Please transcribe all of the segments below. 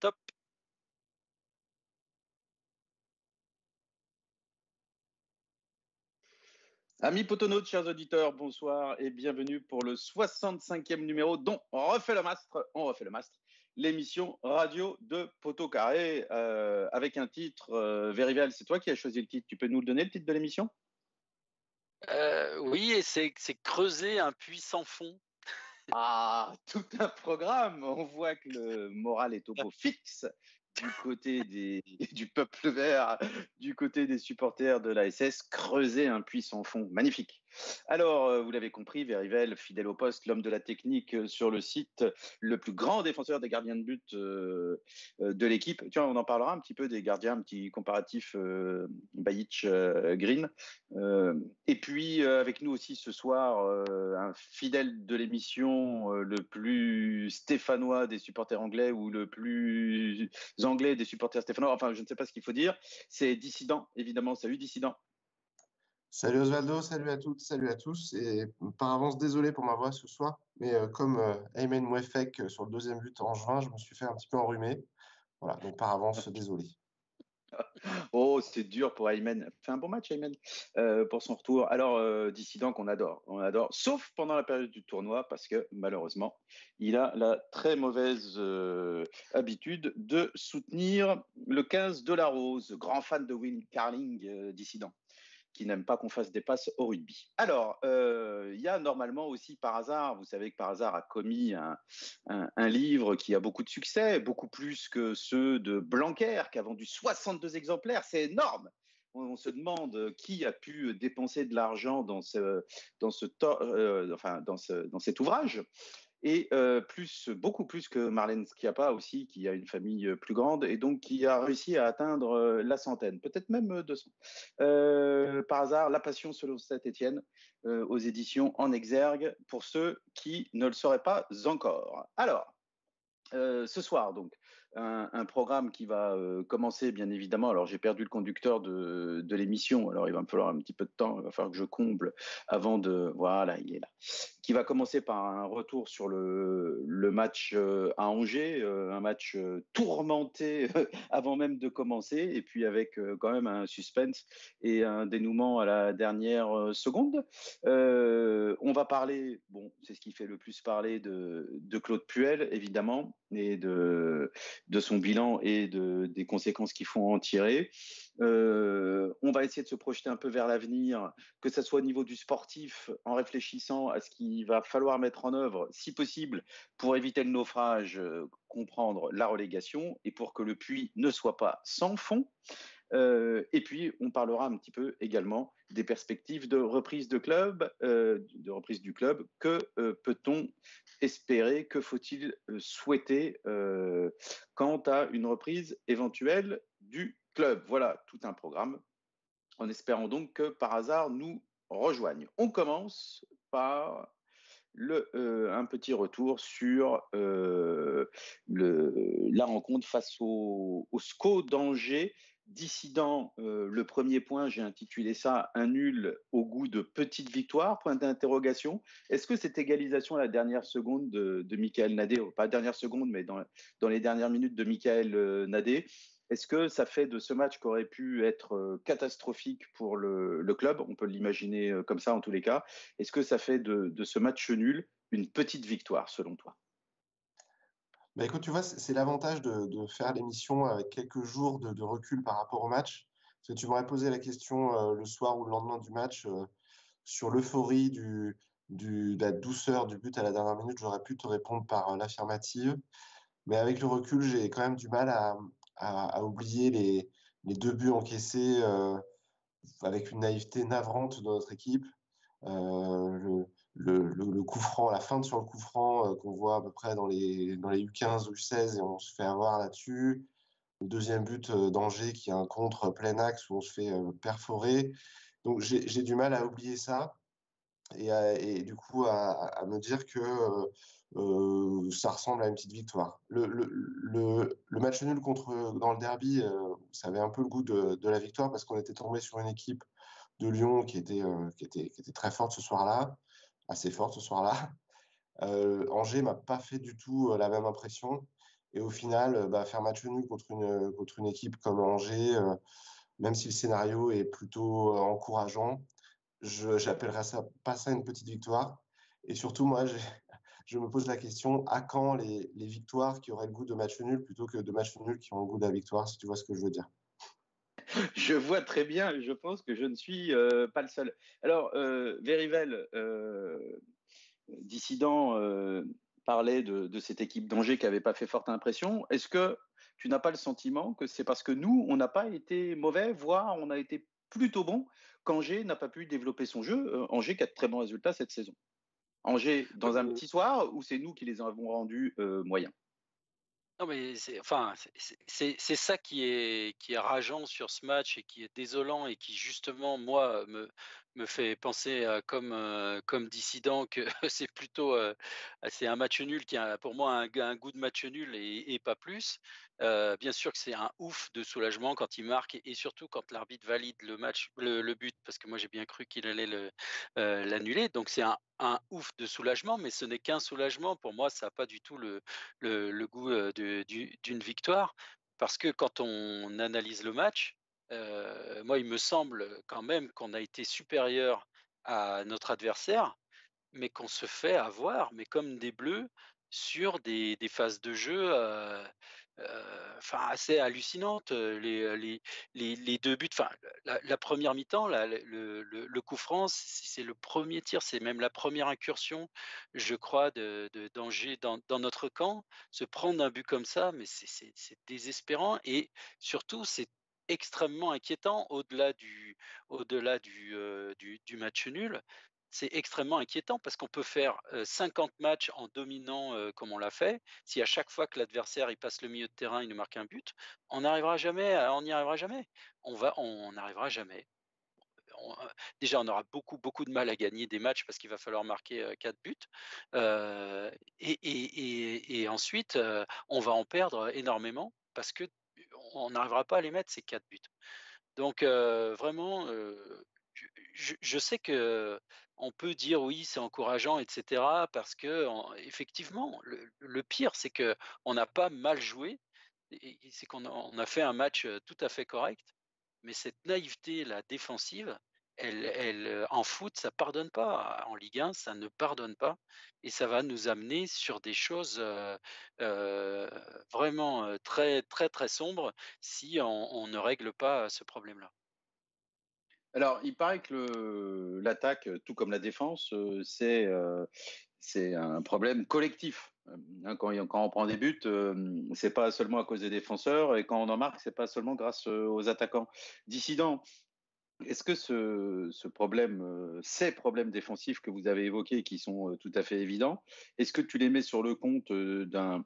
Top. Amis potonautes, chers auditeurs, bonsoir et bienvenue pour le 65e numéro dont on refait le mastre, on refait le mastre, l'émission radio de Poteau Carré euh, avec un titre, euh, Verivel, c'est toi qui as choisi le titre, tu peux nous le donner le titre de l'émission? Euh, Oui, et c'est creuser un puits sans fond. Ah, tout un programme. On voit que le moral est au beau fixe du côté des, du peuple vert, du côté des supporters de la SS, creuser un puits sans fond. Magnifique. Alors, euh, vous l'avez compris, Verivel, fidèle au poste, l'homme de la technique euh, sur le site, le plus grand défenseur des gardiens de but euh, de l'équipe. Tu on en parlera un petit peu des gardiens, un petit comparatif Bajic-Green. et puis, avec nous aussi ce soir, un fidèle de l'émission, le plus stéphanois des supporters anglais ou le plus anglais des supporters stéphanois. Enfin, je ne sais pas ce qu'il faut dire. C'est Dissident, évidemment. Salut, Dissident. Salut Osvaldo, salut à toutes, salut à tous. Et par avance, désolé pour ma voix ce soir, mais euh, comme euh, Ayman Mouefek euh, sur le deuxième but en juin, je me suis fait un petit peu enrhumer. Voilà, donc par avance, désolé. Oh, c'est dur pour Ayman. Fait un bon match, Ayman, pour son retour. Alors, dissident qu'on adore, on adore, sauf pendant la période du tournoi, parce que malheureusement, il a la très mauvaise habitude de soutenir le 15 de la Rose, grand fan de Will Carling, dissident qui n'aime pas qu'on fasse des passes au rugby. Alors, euh, il y a normalement aussi par hasard, vous savez que par hasard a commis un, livre qui a beaucoup de succès, beaucoup plus que ceux de Blanquer, qui a vendu 62 exemplaires, c'est énorme. On, se demande qui a pu dépenser de l'argent dans, ce, dans, euh, enfin, dans, ce, dans cet ouvrage et euh, plus, beaucoup plus que Marlène Schiappa aussi, qui a une famille euh, plus grande et donc qui a réussi à atteindre euh, la centaine, peut-être même 200. par hasard, La Passion selon Saint-Étienne aux éditions En Exergue, pour ceux qui ne le sauraient pas encore. Alors, ce soir, donc, un, programme qui va commencer, bien évidemment. Alors, j'ai perdu le conducteur de, de l'émission, alors il va me falloir un petit peu de temps, il va falloir que je comble avant de. Voilà, il est là qui va commencer par un retour sur le, le match euh, à Angers, euh, un match euh, tourmenté avant même de commencer, et puis avec quand même un suspense et un dénouement à la dernière seconde. on va parler, bon, c'est ce qui fait le plus parler de, de Claude Puel, évidemment, et de, de son bilan et de, des conséquences qu'il faut en tirer. Euh, on va essayer de se projeter un peu vers l'avenir, que ce soit au niveau du sportif, en réfléchissant à ce qu'il va falloir mettre en œuvre, si possible, pour éviter le naufrage, euh, comprendre la relégation et pour que le puits ne soit pas sans fond. Euh, et puis, on parlera un petit peu également des perspectives de reprise de club, de reprise du club. Que peut-on espérer? Que faut-il souhaiter quant à une reprise éventuelle du club? Voilà tout un programme. En espérant donc que par hasard nous rejoignent. On commence par euh, un petit retour sur euh, la rencontre face au, au SCO d'Angers. Dissident, euh, le premier point, j'ai intitulé ça un nul au goût de petite victoire, point d'interrogation. Est-ce que cette égalisation à la dernière seconde de, Michael Nadé, pas dernière seconde, mais dans, les dernières minutes de Michael Nadé, est-ce que ça fait de ce match qui aurait pu être euh, catastrophique pour le, club? On peut l'imaginer euh, comme ça en tous les cas. Est-ce que ça fait de, ce match nul une petite victoire selon toi? Bah écoute, tu vois, c'est l'avantage de, faire l'émission avec quelques jours de, recul par rapport au match. Parce que tu m'aurais posé la question euh, le soir ou le lendemain du match sur l'euphorie de la douceur du but à la dernière minute. J'aurais pu te répondre par l'affirmative. Mais avec le recul, j'ai quand même du mal à, oublier les, deux buts encaissés euh, avec une naïveté navrante de notre équipe. Euh, le, coup franc, la feinte sur le coup franc euh, qu'on voit à peu près dans les, dans les U15 ou U16 et on se fait avoir là-dessus. Le deuxième but d'Angers qui est un contre plein axe où on se fait perforer. Donc j'ai du mal à oublier ça et, et du coup à, me dire que euh, ça ressemble à une petite victoire. Le, le, match nul contre, dans le derby, euh, ça avait un peu le goût de, de la victoire parce qu'on était tombé sur une équipe de Lyon qui était, euh, qui était, qui était très forte ce soir-là, assez forte ce soir-là. Angers m'a pas fait du tout la même impression. Et au final, bah, faire match nul contre une, contre une équipe comme Angers, même si le scénario est plutôt encourageant, je n'appellerais ça, pas ça une petite victoire. Et surtout, moi, je me pose la question à quand les, les, victoires qui auraient le goût de match nul plutôt que de match nul qui ont le goût de la victoire, si tu vois ce que je veux dire? Je vois très bien, je pense que je ne suis euh, pas le seul. Alors, euh, Verivel, euh, dissident, euh, parlait de, de, cette équipe d'Angers qui n'avait pas fait forte impression. Est-ce que tu n'as pas le sentiment que c'est parce que nous, on n'a pas été mauvais, voire on a été plutôt bon, qu'Angers n'a pas pu développer son jeu? Angers qui a de très bons résultats cette saison. Angers dans un petit soir ou c'est nous qui les avons rendus moyens? Non, mais c'est enfin, c'est ça qui est, qui est rageant sur ce match et qui est désolant et qui, justement, moi, me, me fait penser comme, comme dissident que c'est plutôt c'est un match nul qui a pour moi un, goût de match nul et, pas plus. bien sûr que c'est un ouf de soulagement quand il marque et, surtout quand l'arbitre valide le match, le, but, parce que moi j'ai bien cru qu'il allait l'annuler. Donc c'est un, ouf de soulagement, mais ce n'est qu'un soulagement. Pour moi, ça n'a pas du tout le goût d'une victoire. Parce que quand on analyse le match, euh, moi, il me semble quand même qu'on a été supérieur à notre adversaire, mais qu'on se fait avoir, mais comme des bleus, sur des, phases de jeu euh, euh, assez hallucinantes. Les, deux buts, enfin, la, première mi-temps, le, le, le, coup franc, c'est le premier tir, c'est même la première incursion, je crois, de, de danger dans, dans, notre camp. Se prendre un but comme ça, mais c'est désespérant et surtout, c'est extrêmement inquiétant au-delà du, du, euh, du, du, match nul. C'est extrêmement inquiétant parce qu'on peut faire 50 matchs en dominant euh, comme on l'a fait. Si à chaque fois que l'adversaire il passe le milieu de terrain, il nous marque un but, on n'arrivera jamais, on n'y arrivera jamais. On va, on n'arrivera jamais. Déjà, on aura beaucoup, beaucoup de mal à gagner des matchs parce qu'il va falloir marquer 4 buts. Euh, et, et, et, ensuite, on va en perdre énormément parce que on n'arrivera pas à les mettre ces quatre buts. Donc vraiment, je, sais que on peut dire oui, c'est encourageant, etc. Parce que effectivement, le, pire, c'est que on n'a pas mal joué. C'est qu'on a, a fait un match tout à fait correct, mais cette naïveté, la défensive, euh, en foot, ça pardonne pas. En Ligue 1, ça ne pardonne pas. Et ça va nous amener sur des choses euh, euh, vraiment très, très, très sombres si on, ne règle pas ce problème-là. Alors, il paraît que l'attaque, tout comme la défense, c'est un problème collectif. Hein, quand, on prend des buts, c'est pas seulement à cause des défenseurs, et quand on en marque, c'est pas seulement grâce aux attaquants. Dissident, est-ce que ce, problème, euh, ces problèmes défensifs que vous avez évoqués, qui sont euh, tout à fait évidents, est-ce que tu les mets sur le compte euh, d'un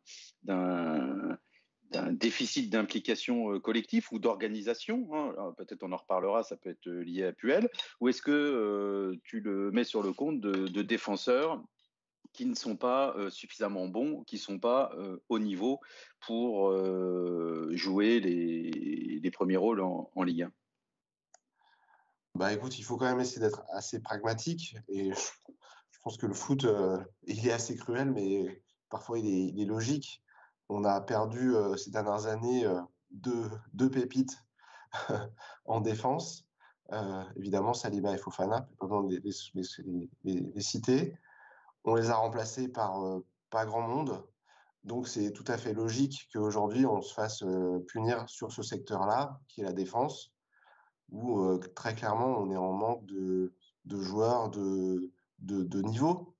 déficit d'implication collective ou d'organisation hein? Peut-être on en reparlera, ça peut être lié à Puel. Ou est-ce que tu le mets sur le compte de, défenseurs qui ne sont pas suffisamment bons, qui ne sont pas au niveau pour jouer les, premiers rôles en Ligue 1 bah écoute, il faut quand même essayer d'être assez pragmatique. Et je, pense que le foot, euh, il est assez cruel, mais parfois il est, logique. On a perdu euh, ces dernières années euh, deux, deux, pépites en défense. évidemment, Saliba et Fofana, pas besoin de les, les, citer. On les a remplacés par pas grand monde. Donc c'est tout à fait logique qu'aujourd'hui on se fasse punir sur ce secteur-là, qui est la défense où euh, très clairement on est en manque de, de joueurs de, de, niveau.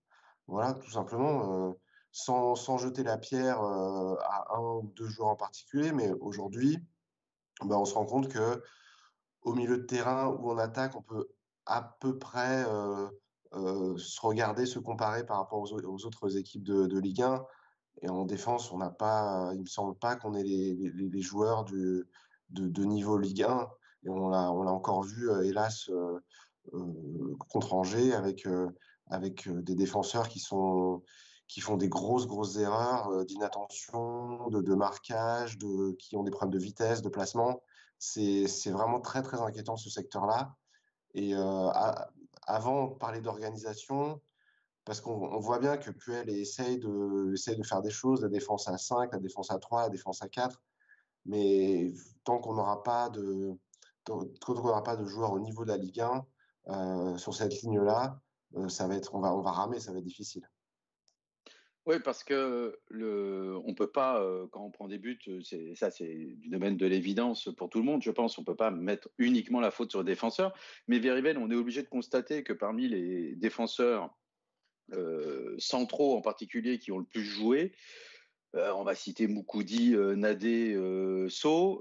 Voilà, tout simplement, euh, sans, sans, jeter la pierre euh, à un ou deux joueurs en particulier, mais aujourd'hui, ben, on se rend compte que au milieu de terrain ou en attaque, on peut à peu près se regarder, se comparer par rapport aux, autres équipes de, Ligue 1. Et en défense, on n'a pas, il me semble pas qu'on ait les, les, joueurs de, de, niveau Ligue 1 et on l'a, on encore vu, euh, hélas, euh, euh, contre Angers avec, avec des défenseurs qui sont qui font des grosses, grosses erreurs d'inattention, de, marquage, de, qui ont des problèmes de vitesse, de placement. C'est, vraiment très, très inquiétant ce secteur-là. Et avant de parler d'organisation, parce qu'on voit bien que Puel essaye de, essaye de faire des choses, la défense à 5, la défense à 3, la défense à 4, mais tant qu'on n'aura pas de tant qu'on n'aura pas de joueurs au niveau de la Ligue 1 euh, sur cette ligne-là, euh, ça va être, on va, on va ramer, ça va être difficile. Oui, parce que le, on peut pas, euh, quand on prend des buts, ça c'est du domaine de l'évidence pour tout le monde, je pense. On peut pas mettre uniquement la faute sur le défenseur. Mais Verivel, on est obligé de constater que parmi les défenseurs centraux en particulier qui ont le plus joué. Euh, on va citer Moukoudi, euh, Nadé, So.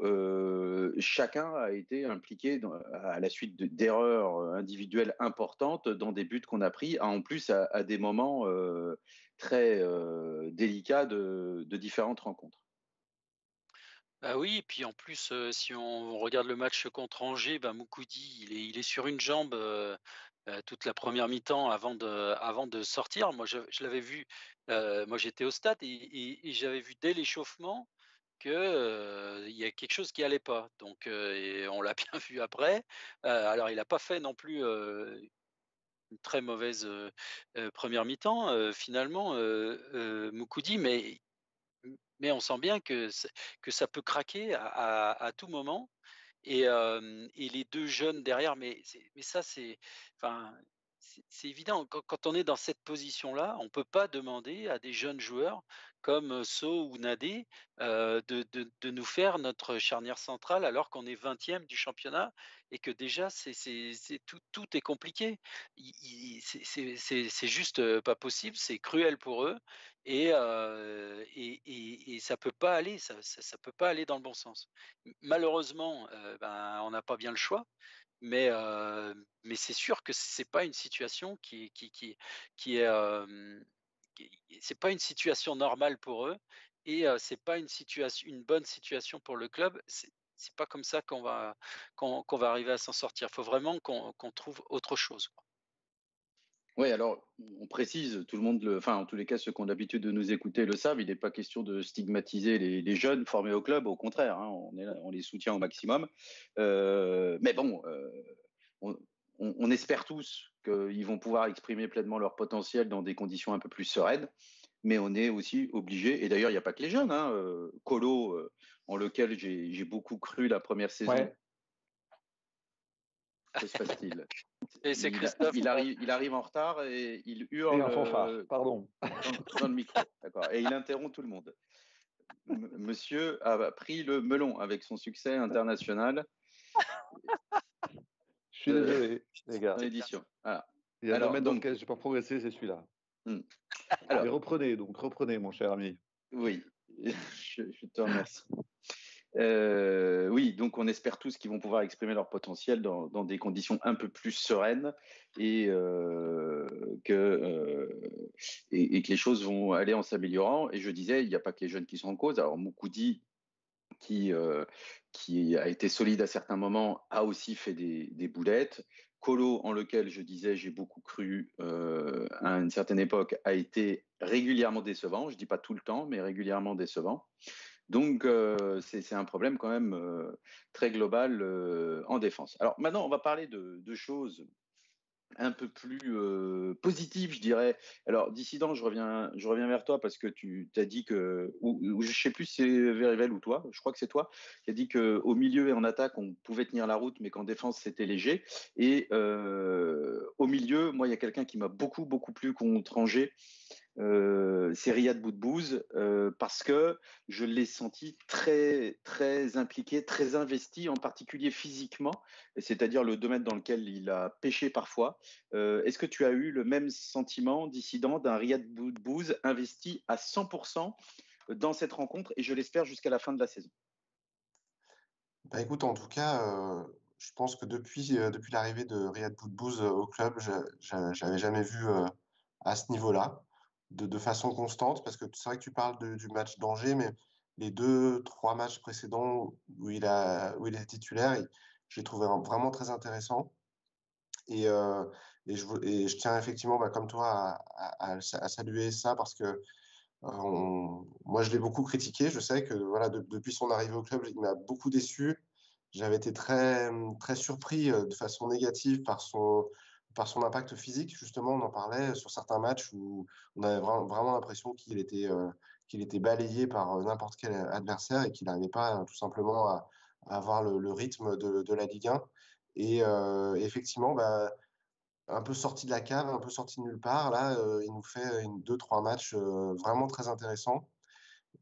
chacun a été impliqué à la suite d'erreurs individuelles importantes dans des buts qu'on a pris, en plus à, des moments très délicats de, différentes rencontres. Bah oui, et puis en plus, si on regarde le match contre Angers, bah Moukoudi, il est sur une jambe toute la première mi-temps avant de, sortir. Moi, je, l'avais vu, moi j'étais au stade et, j'avais vu dès l'échauffement qu'il il y a quelque chose qui allait pas. Donc, on l'a bien vu après. alors, il n'a pas fait non plus une très mauvaise première mi-temps, finalement, Moukoudi, mais, on sent bien que, ça peut craquer à tout moment et, les deux jeunes derrière, mais, ça, c'est, évident. Quand, on est dans cette position-là, on ne peut pas demander à des jeunes joueurs comme So ou Nadé de, de, nous faire notre charnière centrale alors qu'on est 20e du championnat et que déjà c'est tout, tout est compliqué. C'est juste pas possible, c'est cruel pour eux et, et, et, ça peut pas aller, ça, ça, peut pas aller dans le bon sens. Malheureusement, ben, on n'a pas bien le choix mais, mais c'est sûr que c'est pas une situation qui, qui, qui, qui est c'est pas une situation normale pour eux et c'est pas une situation une bonne situation pour le club. C'est pas comme ça qu'on va qu'on va arriver à s'en sortir. Il faut vraiment qu'on trouve autre chose oui, alors on précise, tout le monde, enfin en tous les cas ceux qui ont l'habitude de nous écouter le savent, il n'est pas question de stigmatiser les, jeunes formés au club, au contraire, hein, on, les soutient au maximum. Euh, mais bon, euh, on, espère tous qu'ils vont pouvoir exprimer pleinement leur potentiel dans des conditions un peu plus sereines, mais on est aussi obligé, et d'ailleurs il n'y a pas que les jeunes, hein, euh, Colo, en lequel j'ai beaucoup cru la première saison. Que se passe-t-il? C'est Il, arrive, il arrive en retard et il hurle. Euh, pardon. Dans, le micro, d'accord. Et il interrompt tout le monde. monsieur a pris le melon avec son succès international. Je suis désolé, les gars. L'édition. Il y a un domaine dans lequel je n'ai pas progressé, c'est celui-là. Hmm. Alors, reprenez, donc reprenez, mon cher ami. Oui, je, je te remercie. Euh, oui, donc on espère tous qu'ils vont pouvoir exprimer leur potentiel dans, des conditions un peu plus sereines et, euh, que, euh, et, que les choses vont aller en s'améliorant. Et je disais, il n'y a pas que les jeunes qui sont en cause. Alors Moukoudi, qui, qui a été solide à certains moments, a aussi fait des, boulettes. Colo, en lequel je disais j'ai beaucoup cru à une certaine époque, a été régulièrement décevant. Je ne dis pas tout le temps, mais régulièrement décevant. Donc, euh, c'est un problème quand même euh, très global euh, en défense. Alors maintenant, on va parler de, choses un peu plus positives, je dirais. Alors, dissident, je reviens, je reviens vers toi parce que tu t'as dit que, ou, je ne sais plus si c'est Verivel ou toi, je crois que c'est toi, qui a dit qu'au milieu et en attaque, on pouvait tenir la route, mais qu'en défense, c'était léger. Et au milieu, moi, il y a quelqu'un qui m'a beaucoup, beaucoup plu contre Angers euh, c'est Riyad Boudbouz euh, parce que je l'ai senti très très impliqué, très investi, en particulier physiquement, c'est-à-dire le domaine dans lequel il a pêché parfois. Euh, est-ce que tu as eu le même sentiment dissident d'un Riyad Boudbouz investi à 100% dans cette rencontre et je l'espère jusqu'à la fin de la saison? Bah écoute, en tout cas, je pense que depuis, depuis l'arrivée de Riyad Boudbouz au club, je n'avais jamais vu à ce niveau-là de, façon constante Parce que c'est vrai que tu parles du match d'Angers, mais les deux, trois matchs précédents où il, a, où il est titulaire, je l'ai trouvé vraiment très intéressant. Et, euh, et, je, tiens effectivement, bah, comme toi, à, à, saluer ça parce que euh, moi, je l'ai beaucoup critiqué. Je sais que voilà, depuis son arrivée au club, il m'a beaucoup déçu. J'avais été très, très surpris euh, de façon négative par son, par son impact physique. Justement, on en parlait sur certains matchs où on avait vraiment, l'impression qu'il était, qu'il était balayé par n'importe quel adversaire et qu'il n'arrivait pas tout simplement à, avoir le, rythme de, la Ligue 1. Et effectivement, bah, un peu sorti de la cave, un peu sorti de nulle part. Là, euh, il nous fait deux, trois matchs euh, vraiment très intéressants.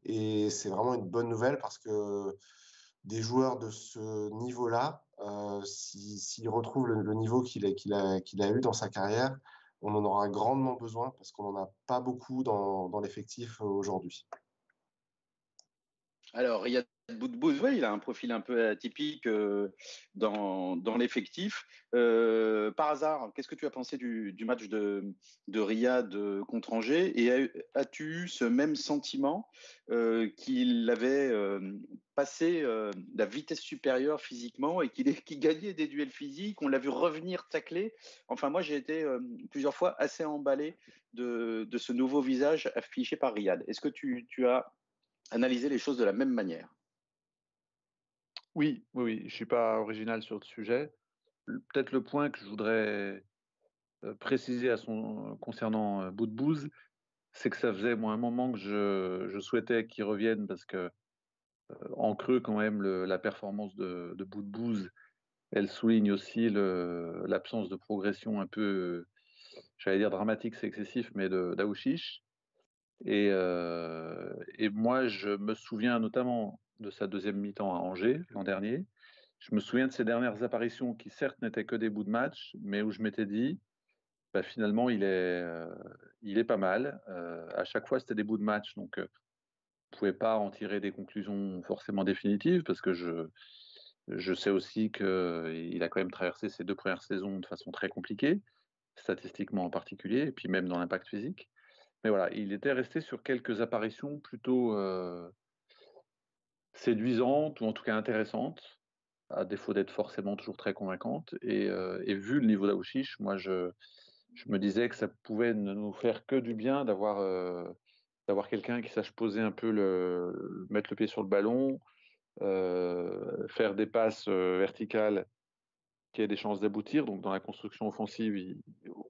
Et c'est vraiment une bonne nouvelle parce que des joueurs de ce niveau-là, euh, s'ils retrouvent le, niveau qu'il a, eu dans sa carrière, on en aura grandement besoin parce qu'on n'en a pas beaucoup dans, dans l'effectif aujourd'hui. Alors, il y a Boudbouz, il a un profil un peu atypique euh, dans, dans l'effectif. Euh, par hasard, qu'est-ce que tu as pensé du, du match de, de, Riyad contre Angers? Et as-tu eu ce même sentiment euh, qu'il avait passé la vitesse supérieure physiquement et qu'il gagnait des duels physiques? On l'a vu revenir tacler. Enfin, moi, j'ai été plusieurs fois assez emballé de, de, ce nouveau visage affiché par Riyad. Est-ce que tu, tu as analysé les choses de la même manière? Oui, oui, je ne suis pas original sur le sujet. Peut-être le point que je voudrais préciser à son, concernant euh, Boudbouz, c'est que ça faisait moi un moment que je, souhaitais qu'il revienne parce que en creux quand même la performance de, de elle souligne aussi l'absence de progression un peu, j'allais dire dramatique, c'est excessif, mais d'Aouchiche. Et, moi, je me souviens notamment de sa deuxième mi-temps à Angers l'an dernier. Je me souviens de ses dernières apparitions qui certes n'étaient que des bouts de match, mais où je m'étais dit, bah, finalement il est, pas mal. À chaque fois c'était des bouts de match, donc je ne pouvais pas en tirer des conclusions forcément définitives parce que je sais aussi qu'il a quand même traversé ses deux premières saisons de façon très compliquée, statistiquement en particulier, et puis même dans l'impact physique. Mais voilà, il était resté sur quelques apparitions plutôt séduisante ou en tout cas intéressante, à défaut d'être forcément toujours très convaincante. Et, euh, vu le niveau d'Aouchiche, moi je, me disais que ça pouvait ne nous faire que du bien d'avoir euh, d'avoir quelqu'un qui sache poser un peu le mettre le pied sur le ballon, euh, faire des passes verticales qui aient des chances d'aboutir. Donc dans la construction offensive,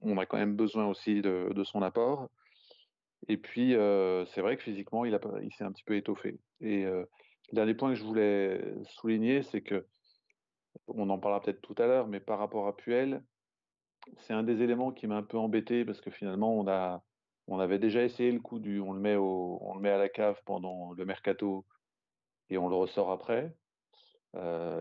on a quand même besoin aussi de son apport. Et puis c'est vrai que physiquement, il, il s'est un petit peu étoffé. Et le dernier point que je voulais souligner, c'est que, on en parlera peut-être tout à l'heure, mais par rapport à Puel, c'est un des éléments qui m'a un peu embêté parce que finalement, on, a, on avait déjà essayé le coup du on le, met au, on le met à la cave pendant le mercato et on le ressort après.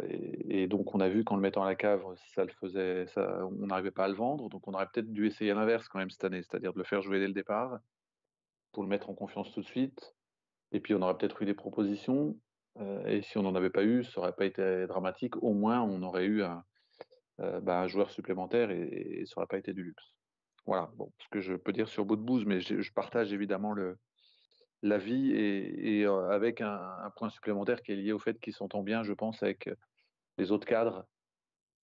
Et, donc, on a vu qu'en le mettant à la cave, ça le faisait, ça, on n'arrivait pas à le vendre. Donc, on aurait peut-être dû essayer l'inverse quand même cette année, c'est-à-dire de le faire jouer dès le départ pour le mettre en confiance tout de suite. Et puis, on aurait peut-être eu des propositions. Euh, et si on n'en avait pas eu, ça n'aurait pas été dramatique. Au moins, on aurait eu un, euh, bah, joueur supplémentaire et, ça n'aurait pas été du luxe. Voilà bon, ce que je peux dire sur Boudbouz, mais je, partage évidemment l'avis et, euh, avec un, point supplémentaire qui est lié au fait qu'ils s'entendent bien, je pense, avec les autres cadres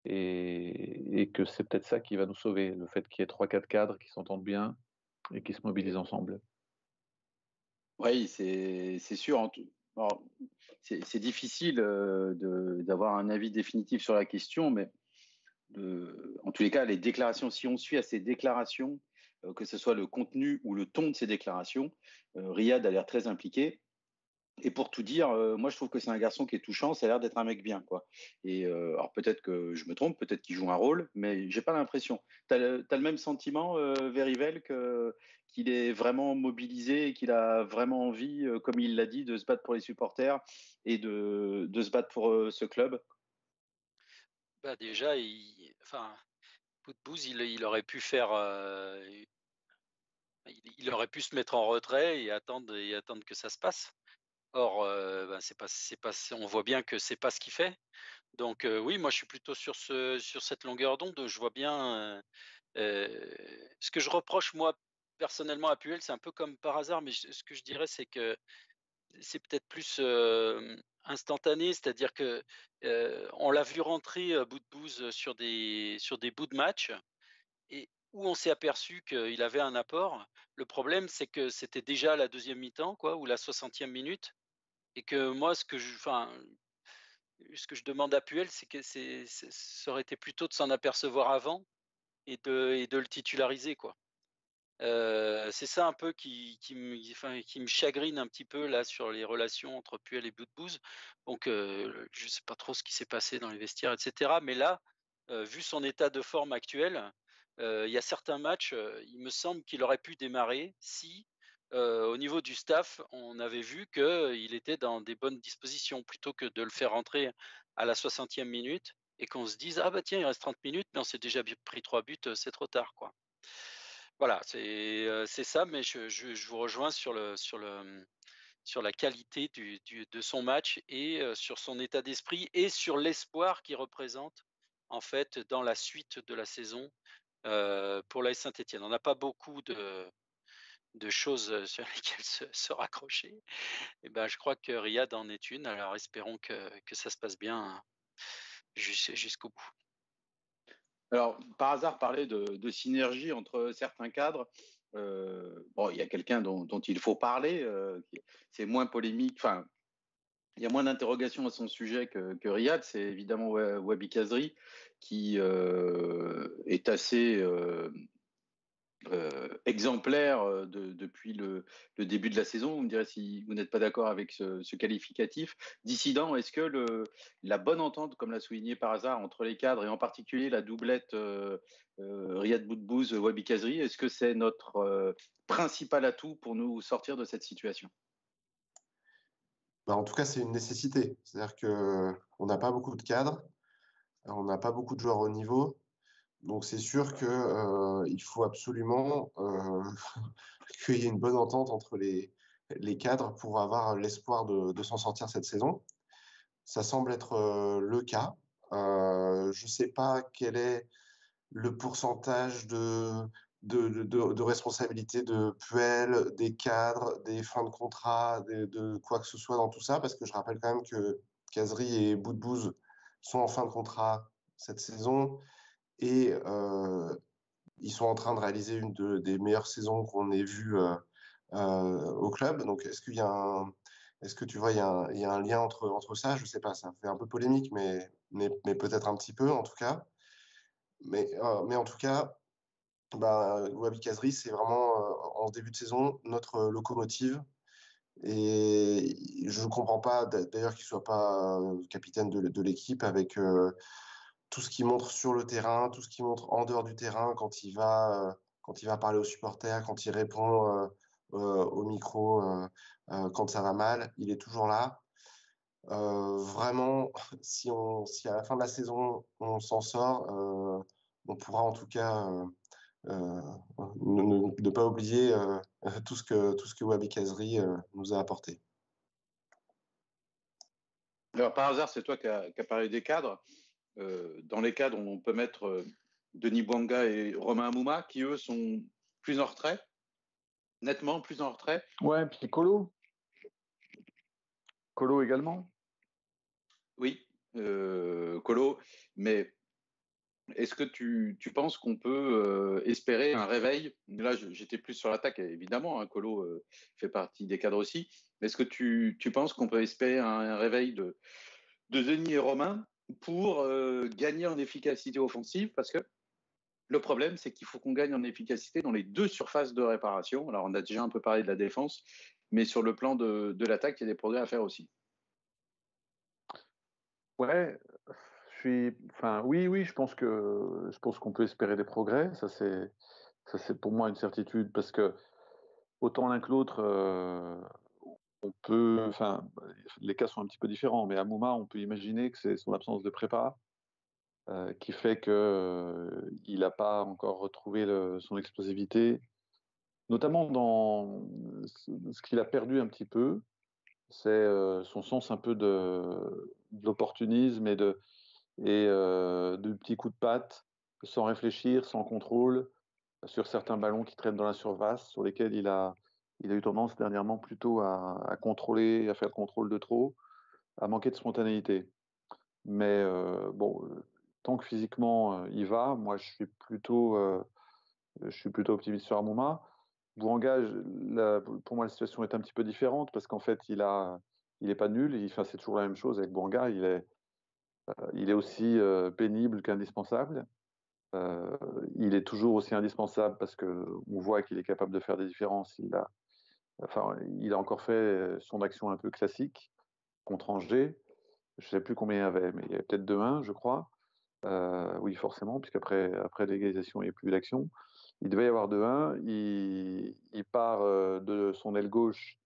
et, et que c'est peut-être ça qui va nous sauver, le fait qu'il y ait trois, quatre cadres qui s'entendent bien et qui se mobilisent ensemble. Oui, c'est sûr c'est difficile euh, d'avoir un avis définitif sur la question, mais en tous les cas, les déclarations, si on suit à ces déclarations, euh, que ce soit le contenu ou le ton de ces déclarations, euh, Riyad a l'air très impliqué. Et pour tout dire, moi je trouve que c'est un garçon qui est touchant, ça a l'air d'être un mec bien. quoi. Et alors peut-être que je me trompe, peut-être qu'il joue un rôle, mais j'ai pas l'impression. Tu as, le même sentiment, Verivel, que qu'il est vraiment mobilisé et qu'il a vraiment envie, euh, comme il l'a dit, de se battre pour les supporters et de, de se battre pour euh, ce club? Bah Déjà, il, enfin, il, il, aurait pu faire. Euh, il, aurait pu se mettre en retrait et attendre, et attendre que ça se passe. Or, bah, c'est pas, on voit bien que c'est pas ce qu'il fait. Donc oui, moi je suis plutôt sur, ce, sur cette longueur d'onde. Je vois bien ce que je reproche moi personnellement à Puel, c'est un peu comme par hasard, mais ce que je dirais, c'est que c'est peut-être plus instantané, c'est-à-dire que on l'a vu rentrer bout de bouse sur des sur des bouts de match et où on s'est aperçu qu'il avait un apport. Le problème, c'est que c'était déjà la deuxième mi-temps, quoi, ou la 60e minute, et que moi, ce que je, demande à Puel, c'est que ça aurait été plutôt de s'en apercevoir avant et de, le titulariser. quoi. c'est ça un peu qui, me, chagrine un petit peu là sur les relations entre Puel et Boudbouz. Donc je ne sais pas trop ce qui s'est passé dans les vestiaires, etc. Mais là, vu son état de forme actuel, il y a certains matchs, il me semble qu'il aurait pu démarrer si au niveau du staff, on avait vu qu'il était dans des bonnes dispositions, plutôt que de le faire rentrer à la 60e minute et qu'on se dise ah bah tiens il reste 30 minutes mais on s'est déjà pris trois buts, c'est trop tard quoi. Voilà, c'est ça, mais je, vous rejoins sur le sur le sur la qualité de son match et sur son état d'esprit et sur l'espoir qu'il représente en fait dans la suite de la saison pour la Saint-Etienne. On n'a pas beaucoup de, de choses sur lesquelles se, raccrocher. Et ben, je crois que Riyad en est une. Alors espérons que, que ça se passe bien jusqu'au bout. Alors, par hasard, parler de, synergie entre certains cadres. bon, il y a quelqu'un dont, il faut parler. c'est moins polémique. Enfin, il y a moins d'interrogations à son sujet que, que Riyad. C'est évidemment Wabi Kazri qui est assez euh, exemplaire euh, depuis le, début de la saison. Vous me direz si vous n'êtes pas d'accord avec ce, qualificatif. Dissident, est-ce que la bonne entente, comme l'a souligné par hasard, entre les cadres et en particulier la doublette euh, Riyad Boudbouz, Wabi Kazri, est-ce que c'est notre principal atout pour nous sortir de cette situation? Bah, En tout cas, c'est une nécessité. C'est-à-dire qu'on n'a pas beaucoup de cadres, on n'a pas beaucoup de joueurs au niveau. Donc c'est sûr qu'il euh, faut absolument euh, qu'il y ait une bonne entente entre les, les cadres pour avoir l'espoir de, de s'en sortir cette saison. Ça semble être euh, le cas. je ne sais pas quel est le pourcentage de, de, de, responsabilité de Puel, des cadres, des fins de contrat, de, quoi que ce soit dans tout ça, parce que je rappelle quand même que Kazri et Boudbouz sont en fin de contrat cette saison et ils sont en train de réaliser une des meilleures saisons qu'on ait vues au club. Donc, est-ce qu'il y a un, est-ce que tu vois, il y, a un, lien entre, entre ça? Je ne sais pas, ça fait un peu polémique, mais, mais, peut-être un petit peu en tout cas. Mais, mais en tout cas, bah, Wabi Kazri, c'est vraiment en début de saison notre locomotive. Et je ne comprends pas d'ailleurs qu'il ne soit pas capitaine de l'équipe avec tout ce qu'il montre sur le terrain, tout ce qu'il montre en dehors du terrain, quand il va, euh, quand il va parler aux supporters, quand il répond euh, euh, au micro, quand ça va mal, il est toujours là. vraiment, si, à la fin de la saison on s'en sort, on pourra en tout cas ne, pas oublier tout ce que tout Wabi nous a apporté. Alors par hasard, c'est toi qui as qui a parlé des cadres. Euh, dans les cadres, on peut mettre euh, Denis Bouanga et Romain Amouma, qui eux sont plus en retrait, nettement plus en retrait. Ouais, puis Colo. Colo également. Oui, euh, Colo, mais est-ce que tu, penses qu'on peut espérer un réveil? Là, j'étais plus sur l'attaque, évidemment, hein, Colo fait partie des cadres aussi. Est-ce que tu, penses qu'on peut espérer un, réveil de, de Denis et Romain? Pour euh, gagner en efficacité offensive parce que le problème, c'est qu'il faut qu'on gagne en efficacité dans les deux surfaces de réparation. Alors, on a déjà un peu parlé de la défense, mais sur le plan de, l'attaque, il y a des progrès à faire aussi. Ouais, enfin, oui, oui, je pense que je pense qu'on peut espérer des progrès. Ça, c'est, ça, c'est pour moi une certitude parce que autant l'un que l'autre, euh, on peut, enfin, les cas sont un petit peu différents, mais à Mouma, on peut imaginer que c'est son absence de prépa euh, qui fait qu'il euh, n'a pas encore retrouvé son explosivité, notamment dans ce qu'il a perdu un petit peu, c'est euh, son sens un peu de, l'opportunisme et de et de petits coups de patte, sans réfléchir, sans contrôle, sur certains ballons qui traînent dans la surface, sur lesquels il a il a eu tendance dernièrement plutôt à, contrôler, à faire le contrôle de trop, à manquer de spontanéité. Mais euh, bon, tant que physiquement euh, il va, moi je suis plutôt, euh, je suis plutôt optimiste sur Amouma. Pour moi la situation est un petit peu différente parce qu'en fait il a, il est pas nul. Enfin, c'est toujours la même chose avec Bouanga. Il est, il est aussi pénible qu'indispensable. il est toujours aussi indispensable parce qu'on voit qu'il est capable de faire des différences. Enfin, il a encore fait son action un peu classique contre Angers. Je ne sais plus combien il y avait, mais il y avait peut-être deux je crois. oui, forcément, puisqu'après après l'égalisation, il n'y a plus d'action. Il devait y avoir 2-1. Il, il, part de son aile gauche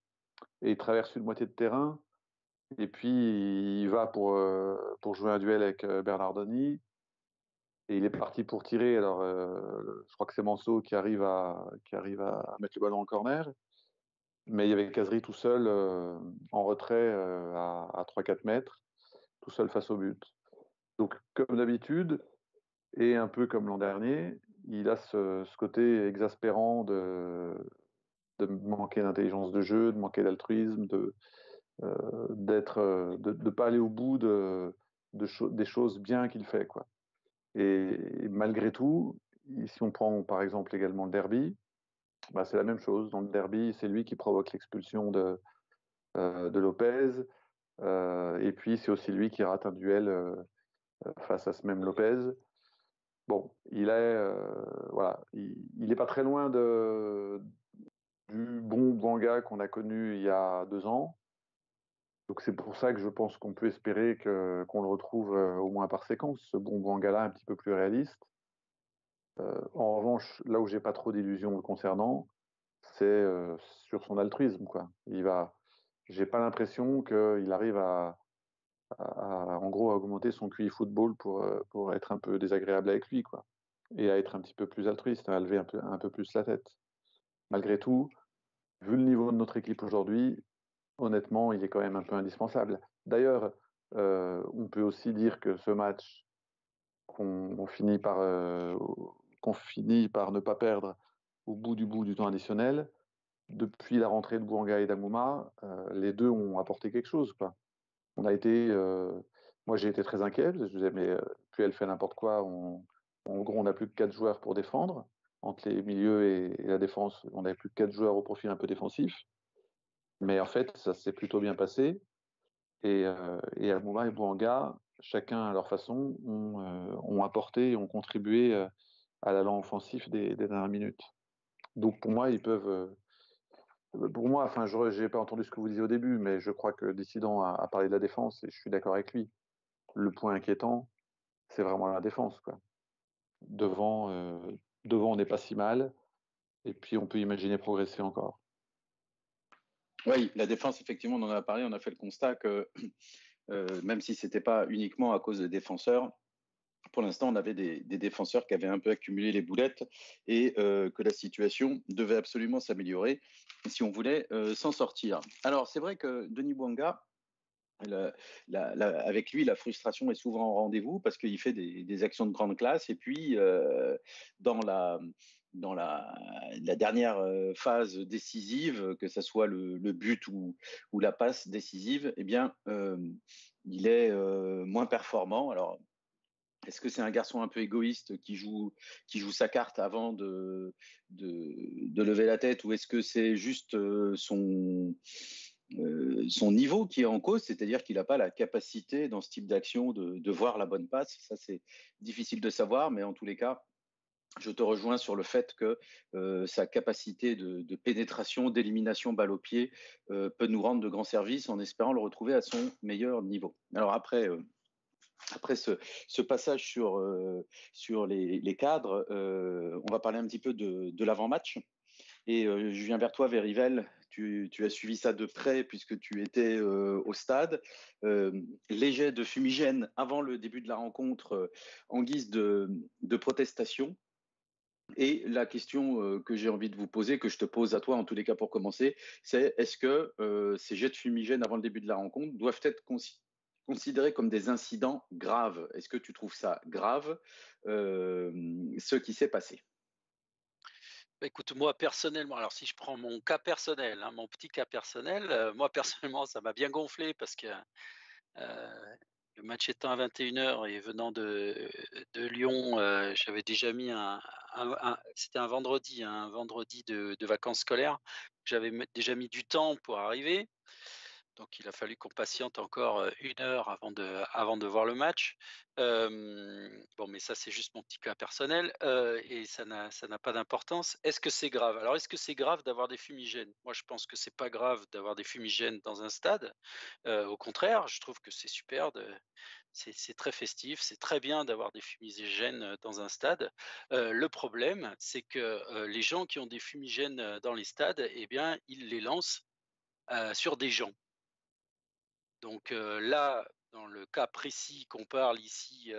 et il traverse une moitié de terrain. Et puis, il va pour, pour jouer un duel avec Bernardoni. Et il est parti pour tirer. Alors, je crois que c'est Manso qui arrive, à, qui arrive à mettre le ballon en corner. Mais il y avait Kazri tout seul en retrait à, à 3-4 mètres, tout seul face au but. Donc, comme d'habitude, et un peu comme l'an dernier, il a ce, côté exaspérant de, manquer d'intelligence de jeu, de manquer d'altruisme, de euh, d'être, euh, de ne pas aller au bout de, des choses bien qu'il fait, quoi. Et, malgré tout, si on prend par exemple également le derby, bah, c'est la même chose. Dans le derby, c'est lui qui provoque l'expulsion de, euh, Lopez. et puis, c'est aussi lui qui rate un duel face à ce même Lopez. Bon, il est, voilà, il n'est pas très loin de, du bon Bouanga qu'on a connu il y a deux ans. Donc c'est pour ça que je pense qu'on peut espérer qu'on le retrouve euh, au moins par séquence, ce bon Bouanga-là un petit peu plus réaliste. Euh, en revanche, là où j'ai pas trop d'illusions concernant, c'est euh, sur son altruisme. Quoi. Il va, j'ai pas l'impression qu'il arrive à, en gros, à augmenter son QI football pour, pour être un peu désagréable avec lui, quoi. Et à être un petit peu plus altruiste, à lever un peu, un peu plus la tête. Malgré tout, vu le niveau de notre équipe aujourd'hui, honnêtement, il est quand même un peu indispensable. D'ailleurs, euh, on peut aussi dire que ce match qu'on finit, par, euh, qu'on finit par ne pas perdre au bout du bout du temps additionnel, depuis la rentrée de Bouanga et d'Amouma, euh, les deux ont apporté quelque chose. On a été, moi j'ai été très inquiet, je disais, mais plus elle fait n'importe quoi, on, en gros on n'a plus que quatre joueurs pour défendre entre les milieux et, la défense, on n'avait plus que quatre joueurs au profil un peu défensif. Mais en fait, ça s'est plutôt bien passé. Et, euh, et et Bouanga, chacun à leur façon, ont, euh, ont apporté, ont contribué euh, à l'allant offensif des, dernières minutes. Donc pour moi, ils peuvent. Euh, pour moi, enfin, je n'ai pas entendu ce que vous disiez au début, mais je crois que Dissident a, a parlé de la défense et je suis d'accord avec lui. Le point inquiétant, c'est vraiment la défense. Quoi. Devant, devant, on n'est pas si mal. Et puis, on peut imaginer progresser encore. Oui, la défense, effectivement, on en a parlé. On a fait le constat que euh, même si ce n'était pas uniquement à cause des défenseurs, pour l'instant, on avait des, défenseurs qui avaient un peu accumulé les boulettes et euh, que la situation devait absolument s'améliorer si on voulait euh, s'en sortir. Alors, c'est vrai que Denis Bouanga, avec lui, la frustration est souvent en rendez-vous parce qu'il fait des, actions de grande classe et puis dans la dans la, dernière phase décisive, que ce soit le, but ou, ou, la passe décisive, eh bien, il est moins performant. Alors, est-ce que c'est un garçon un peu égoïste qui joue, qui joue sa carte avant de, de, de lever la tête ou est-ce que c'est juste son, euh, son niveau qui est en cause, c'est-à-dire qu'il n'a pas la capacité dans ce type d'action de, voir la bonne passe? Ça, c'est difficile de savoir, mais en tous les cas, je te rejoins sur le fait que euh, sa capacité de, pénétration, d'élimination balle au pied euh, peut nous rendre de grands services en espérant le retrouver à son meilleur niveau. Alors après, après ce, passage sur, sur les, cadres, on va parler un petit peu de, l'avant-match. Et viens vers toi, Verivel, tu, as suivi ça de près puisque tu étais euh, au stade. Euh, léger de fumigène avant le début de la rencontre euh, en guise de, protestation. Et la question que j'ai envie de vous poser, que je te pose à toi en tous les cas pour commencer, c'est est-ce que ces jets de fumigène avant le début de la rencontre doivent être considérés comme des incidents graves. Est-ce que tu trouves ça grave, ce qui s'est passé? Bah, écoute, moi personnellement, alors si je prends mon cas personnel, hein, mon petit cas personnel, euh, moi personnellement, ça m'a bien gonflé parce que euh, le match étant à 21h et venant de, Lyon, euh, j'avais déjà mis un, c'était un vendredi, un vendredi de, vacances scolaires, j'avais déjà mis du temps pour arriver. Donc il a fallu qu'on patiente encore une heure avant de, voir le match. bon, mais ça c'est juste mon petit cas personnel et ça n'a, ça n'a pas d'importance. Est-ce que c'est grave? Alors est-ce que c'est grave d'avoir des fumigènes? Moi je pense que c'est pas grave d'avoir des fumigènes dans un stade. au contraire, je trouve que c'est super. c'est, très festif, c'est très bien d'avoir des fumigènes dans un stade. le problème, c'est que les gens qui ont des fumigènes dans les stades, eh bien, ils les lancent sur des gens. Donc là, dans le cas précis qu'on parle ici,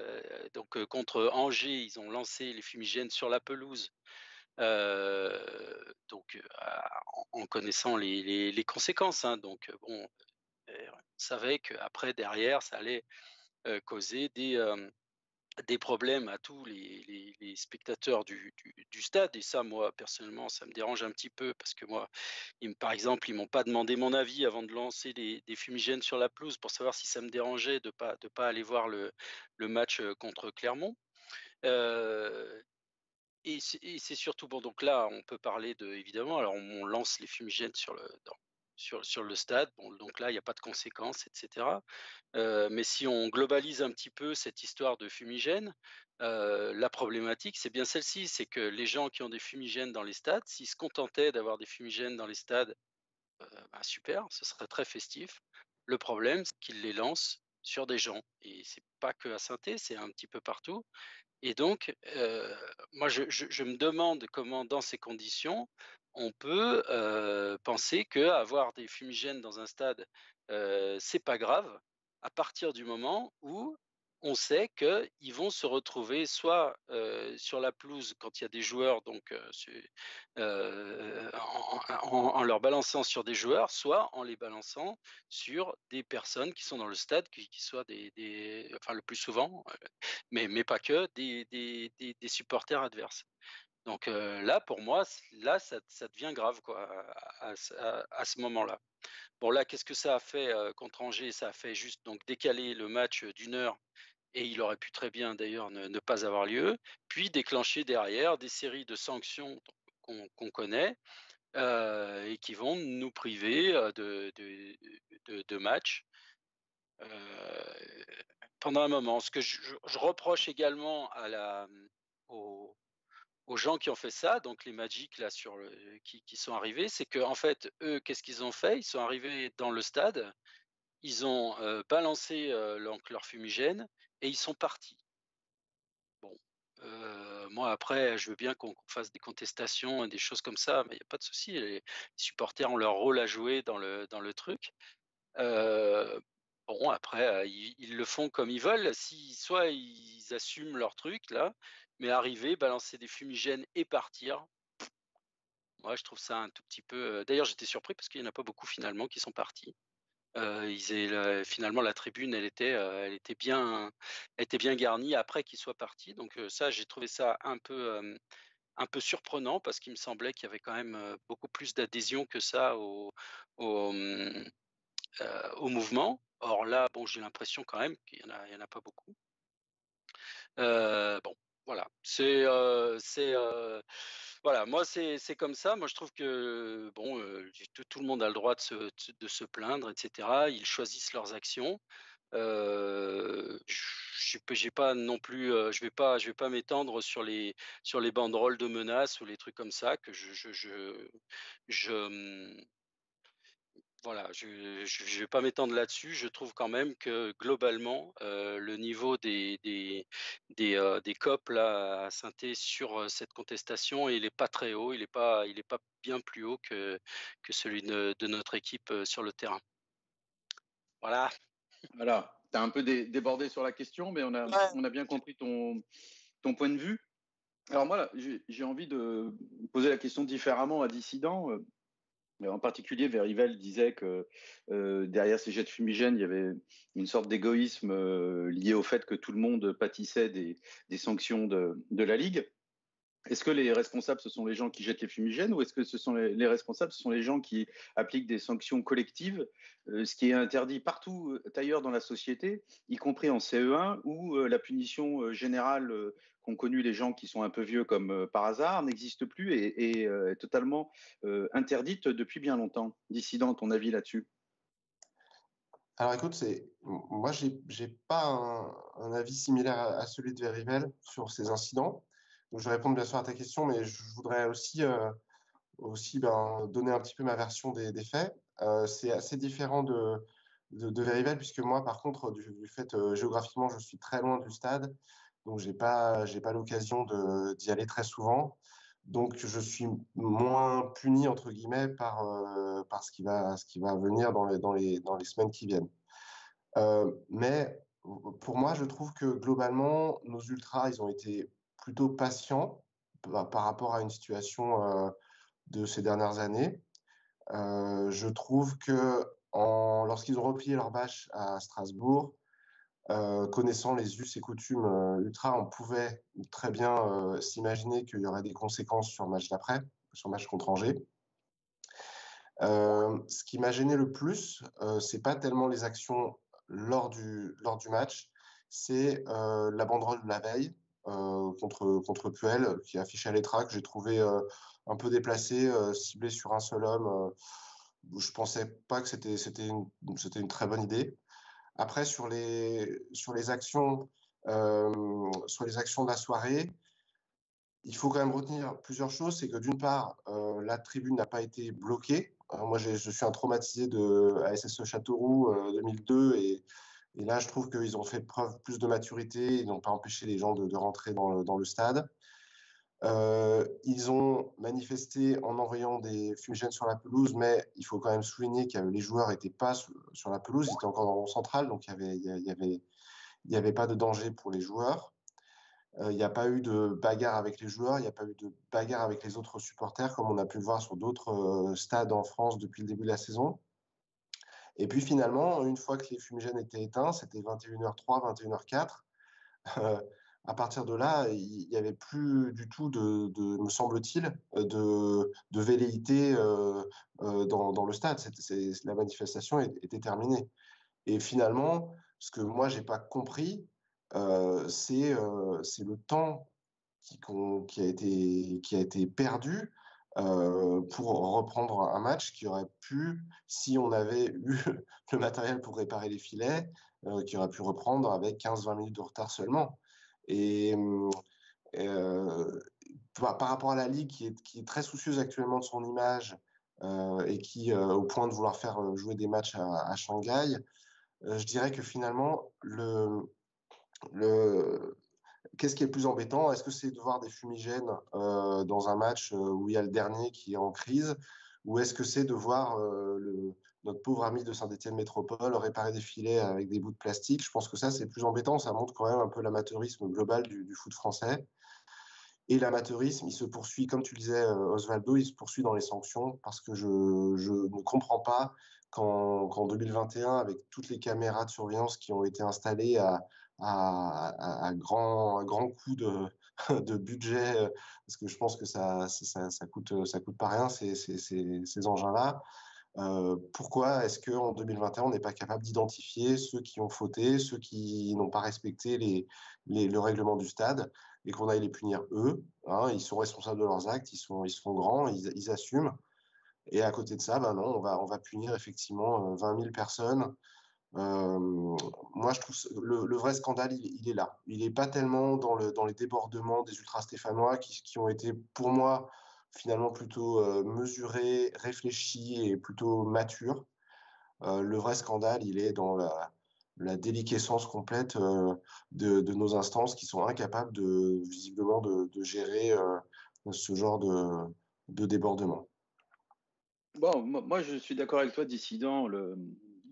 donc contre Angers, ils ont lancé les fumigènes sur la pelouse. donc en connaissant les, conséquences, hein. donc bon, on savait qu'après derrière, ça allait causer des, des problèmes à tous les, spectateurs du, stade. Et ça, moi, personnellement, ça me dérange un petit peu parce que moi, par exemple, ils m'ont pas demandé mon avis avant de lancer des, fumigènes sur la pelouse pour savoir si ça me dérangeait de pas de pas aller voir le, match contre Clermont. Et c'est surtout bon. Donc là, on peut parler de évidemment. Alors, on, lance les fumigènes sur le sur, sur le stade. Donc là, il n'y a pas de conséquences, etc. mais si on globalise un petit peu cette histoire de fumigène, la problématique, c'est bien celle-ci, c'est que les gens qui ont des fumigènes dans les stades, s'ils se contentaient d'avoir des fumigènes dans les stades, bah, super, ce serait très festif. Le problème, c'est qu'ils les lancent sur des gens. Et c'est pas que à saint c'est un petit peu partout. Et donc, moi, je, me demande comment, dans ces conditions, on peut penser qu'avoir des fumigènes dans un stade, c'est pas grave, à partir du moment où on sait qu'ils vont se retrouver soit sur la pelouse quand il y a des joueurs, donc en, leur balançant sur des joueurs, soit en les balançant sur des personnes qui sont dans le stade, qui, soient des, enfin le plus souvent, mais, mais pas que, des supporters adverses. Donc là, pour moi, là, ça, devient grave quoi, à, ce moment-là. Bon, là, qu'est-ce que ça a fait contre Angers? Ça a fait juste donc décaler le match d'une heure et il aurait pu très bien d'ailleurs ne, pas avoir lieu, puis déclencher derrière des séries de sanctions qu'on connaît et qui vont nous priver de, de, matchs pendant un moment. Ce que je, reproche également à la, au, aux gens qui ont fait ça, donc les Magic là qui, sont arrivés, c'est que en fait eux, qu'est-ce qu'ils ont fait? Ils sont arrivés dans le stade, ils ont euh, balancé euh, leur, fumigène et ils sont partis. Bon, euh, moi après, je veux bien qu'on fasse des contestations et des choses comme ça, mais il n'y a pas de souci. Les supporters ont leur rôle à jouer dans le dans le truc. bon, après, ils, ils, le font comme ils veulent. Si soit ils assument leur truc là, mais arriver, balancer des fumigènes et partir, moi je trouve ça un tout petit peu. Euh, d'ailleurs, j'étais surpris parce qu'il n'y en a pas beaucoup finalement qui sont partis. Euh, finalement, la tribune, elle était, euh, elle était bien, était bien garnie après qu'ils soient partis. Donc ça, j'ai trouvé ça un peu, un peu surprenant parce qu'il me semblait qu'il y avait quand même beaucoup plus d'adhésion que ça au, au, au, mouvement. Or là, bon, j'ai l'impression quand même qu'il n'y en, en, a pas beaucoup. bon, voilà, c'est c'est voilà, moi c'est comme ça. Moi je trouve que bon, tout, le monde a le droit de se, de se plaindre, etc. Ils choisissent leurs actions. Euh, j'ai pas non plus, je vais pas, je vais pas m'étendre sur les sur les banderoles de menaces ou les trucs comme ça que je je, je, mmh, voilà, je ne vais pas m'étendre là-dessus. Je trouve quand même que globalement, euh, le niveau des, des, des, euh, COP là, à saint sur cette contestation, il n'est pas très haut, il n'est pas, il pas bien plus haut que, que celui de, notre équipe sur le terrain. Voilà. Voilà, tu as un peu débordé sur la question, mais on a, on a bien compris ton, ton point de vue. Alors moi, j'ai envie de poser la question différemment à Dissident en particulier, Verivel disait que euh, derrière ces jets de fumigène, il y avait une sorte d'égoïsme euh, lié au fait que tout le monde pâtissait des, sanctions de, la Ligue. Est-ce que les responsables, ce sont les gens qui jettent les fumigènes ou est-ce que ce sont les, responsables, ce sont les gens qui appliquent des sanctions collectives, euh, ce qui est interdit partout ailleurs dans la société, y compris en CE1, où la punition générale qu'ont connu les gens qui sont un peu vieux comme euh, par hasard n'existe plus et, euh, est totalement euh, interdite depuis bien longtemps. Dissident, ton avis là-dessus? Alors écoute, c'est moi j'ai pas un, avis similaire à, celui de Verivel sur ces incidents. Je vais répondre bien sûr à ta question, mais je voudrais aussi aussi ben, donner un petit peu ma version des, faits. c'est assez différent de de, de puisque moi par contre du, fait géographiquement je suis très loin du stade, donc j'ai pas j'ai pas l'occasion d'y aller très souvent. Donc, je suis moins puni, entre guillemets, par, euh, par ce, qui va, ce qui va venir dans les, dans les, dans les semaines qui viennent. Euh, mais pour moi, je trouve que globalement, nos ultras, ils ont été plutôt patients par, rapport à une situation euh, de ces dernières années. je trouve que lorsqu'ils ont replié leur bâche à Strasbourg, euh, connaissant les us et coutumes euh, ultra, on pouvait très bien euh, s'imaginer qu'il y aurait des conséquences sur le match d'après, sur le match contre Angers. ce qui m'a gêné le plus, c'est pas tellement les actions lors du, lors du match, c'est la banderole de la veille contre, contre Puel qui affichait les tracks. J'ai trouvé un peu déplacé, ciblé sur un seul homme. je pensais pas que c'était une, une très bonne idée. Après, sur les, sur les actions, euh, sur les actions de la soirée, il faut quand même retenir plusieurs choses. C'est que d'une part, euh, la tribune n'a pas été bloquée. moi, je suis un traumatisé de ASSE Châteauroux 2002 euh, et, et, là, je trouve qu'ils ont fait preuve plus de maturité. Ils n'ont pas empêché les gens de, rentrer dans le, stade. Euh, ils ont manifesté en envoyant des fumigènes sur la pelouse, mais il faut quand même souligner que les joueurs n'étaient pas sur la pelouse, ils étaient encore dans le central, donc il n'y avait pas de danger pour les joueurs. Euh, il n'y a pas eu de bagarre avec les joueurs, il n'y a pas eu de bagarre avec les autres supporters, comme on a pu le voir sur d'autres euh, stades en France depuis le début de la saison. Et puis finalement, une fois que les fumigènes étaient éteints, c'était 21h03, 21h04 à partir de là, il n'y avait plus du tout, de, me semble-t-il, de, de velléité euh, euh, dans, le stade. la manifestation était terminée. Et finalement, ce que moi, je n'ai pas compris, euh, c'est le temps qui a été perdu pour reprendre un match qui aurait pu, si on avait eu le matériel pour réparer les filets, qui aurait pu reprendre avec 15-20 minutes de retard seulement. Et euh, par, rapport à la Ligue, qui est, très soucieuse actuellement de son image euh, et qui, euh, au point de vouloir faire jouer des matchs à, Shanghai, je dirais que finalement, le, le, qu'est-ce qui est le plus embêtant? Est-ce que c'est de voir des fumigènes dans un match où il y a le dernier qui est en crise? Ou est-ce que c'est de voir le, notre pauvre ami de Saint-Etienne Métropole réparer des filets avec des bouts de plastique? Je pense que ça, c'est plus embêtant. Ça montre quand même un peu l'amateurisme global du, foot français. Et l'amateurisme, il se poursuit, comme tu disais, euh, Osvaldo, il se poursuit dans les sanctions parce que je, ne comprends pas qu'en 2021, avec toutes les caméras de surveillance qui ont été installées à, à, grand, grand coup de, budget, euh, parce que je pense que ça, ça, ça, coûte, ça coûte pas rien, ces, ces, ces engins-là. Euh, pourquoi est-ce qu'en 2021, on n'est pas capable d'identifier ceux qui ont fauté, ceux qui n'ont pas respecté les, le règlement du stade et qu'on aille les punir eux hein, Ils sont responsables de leurs actes, ils sont, ils sont grands, ils, assument. Et à côté de ça, ben non, on va, on va punir effectivement 20 euh, 000 personnes. Euh, moi, je trouve le, le vrai scandale, il, est là. Il n'est pas tellement dans, le, dans les débordements des ultra-stéphanois qui, ont été, pour moi, finalement plutôt euh, mesuré, réfléchi et plutôt mature. Euh, le vrai scandale, il est dans la, la déliquescence complète de, nos instances qui sont incapables visiblement de, gérer ce genre de, de débordement. Bon, moi je suis d'accord avec toi, dissident.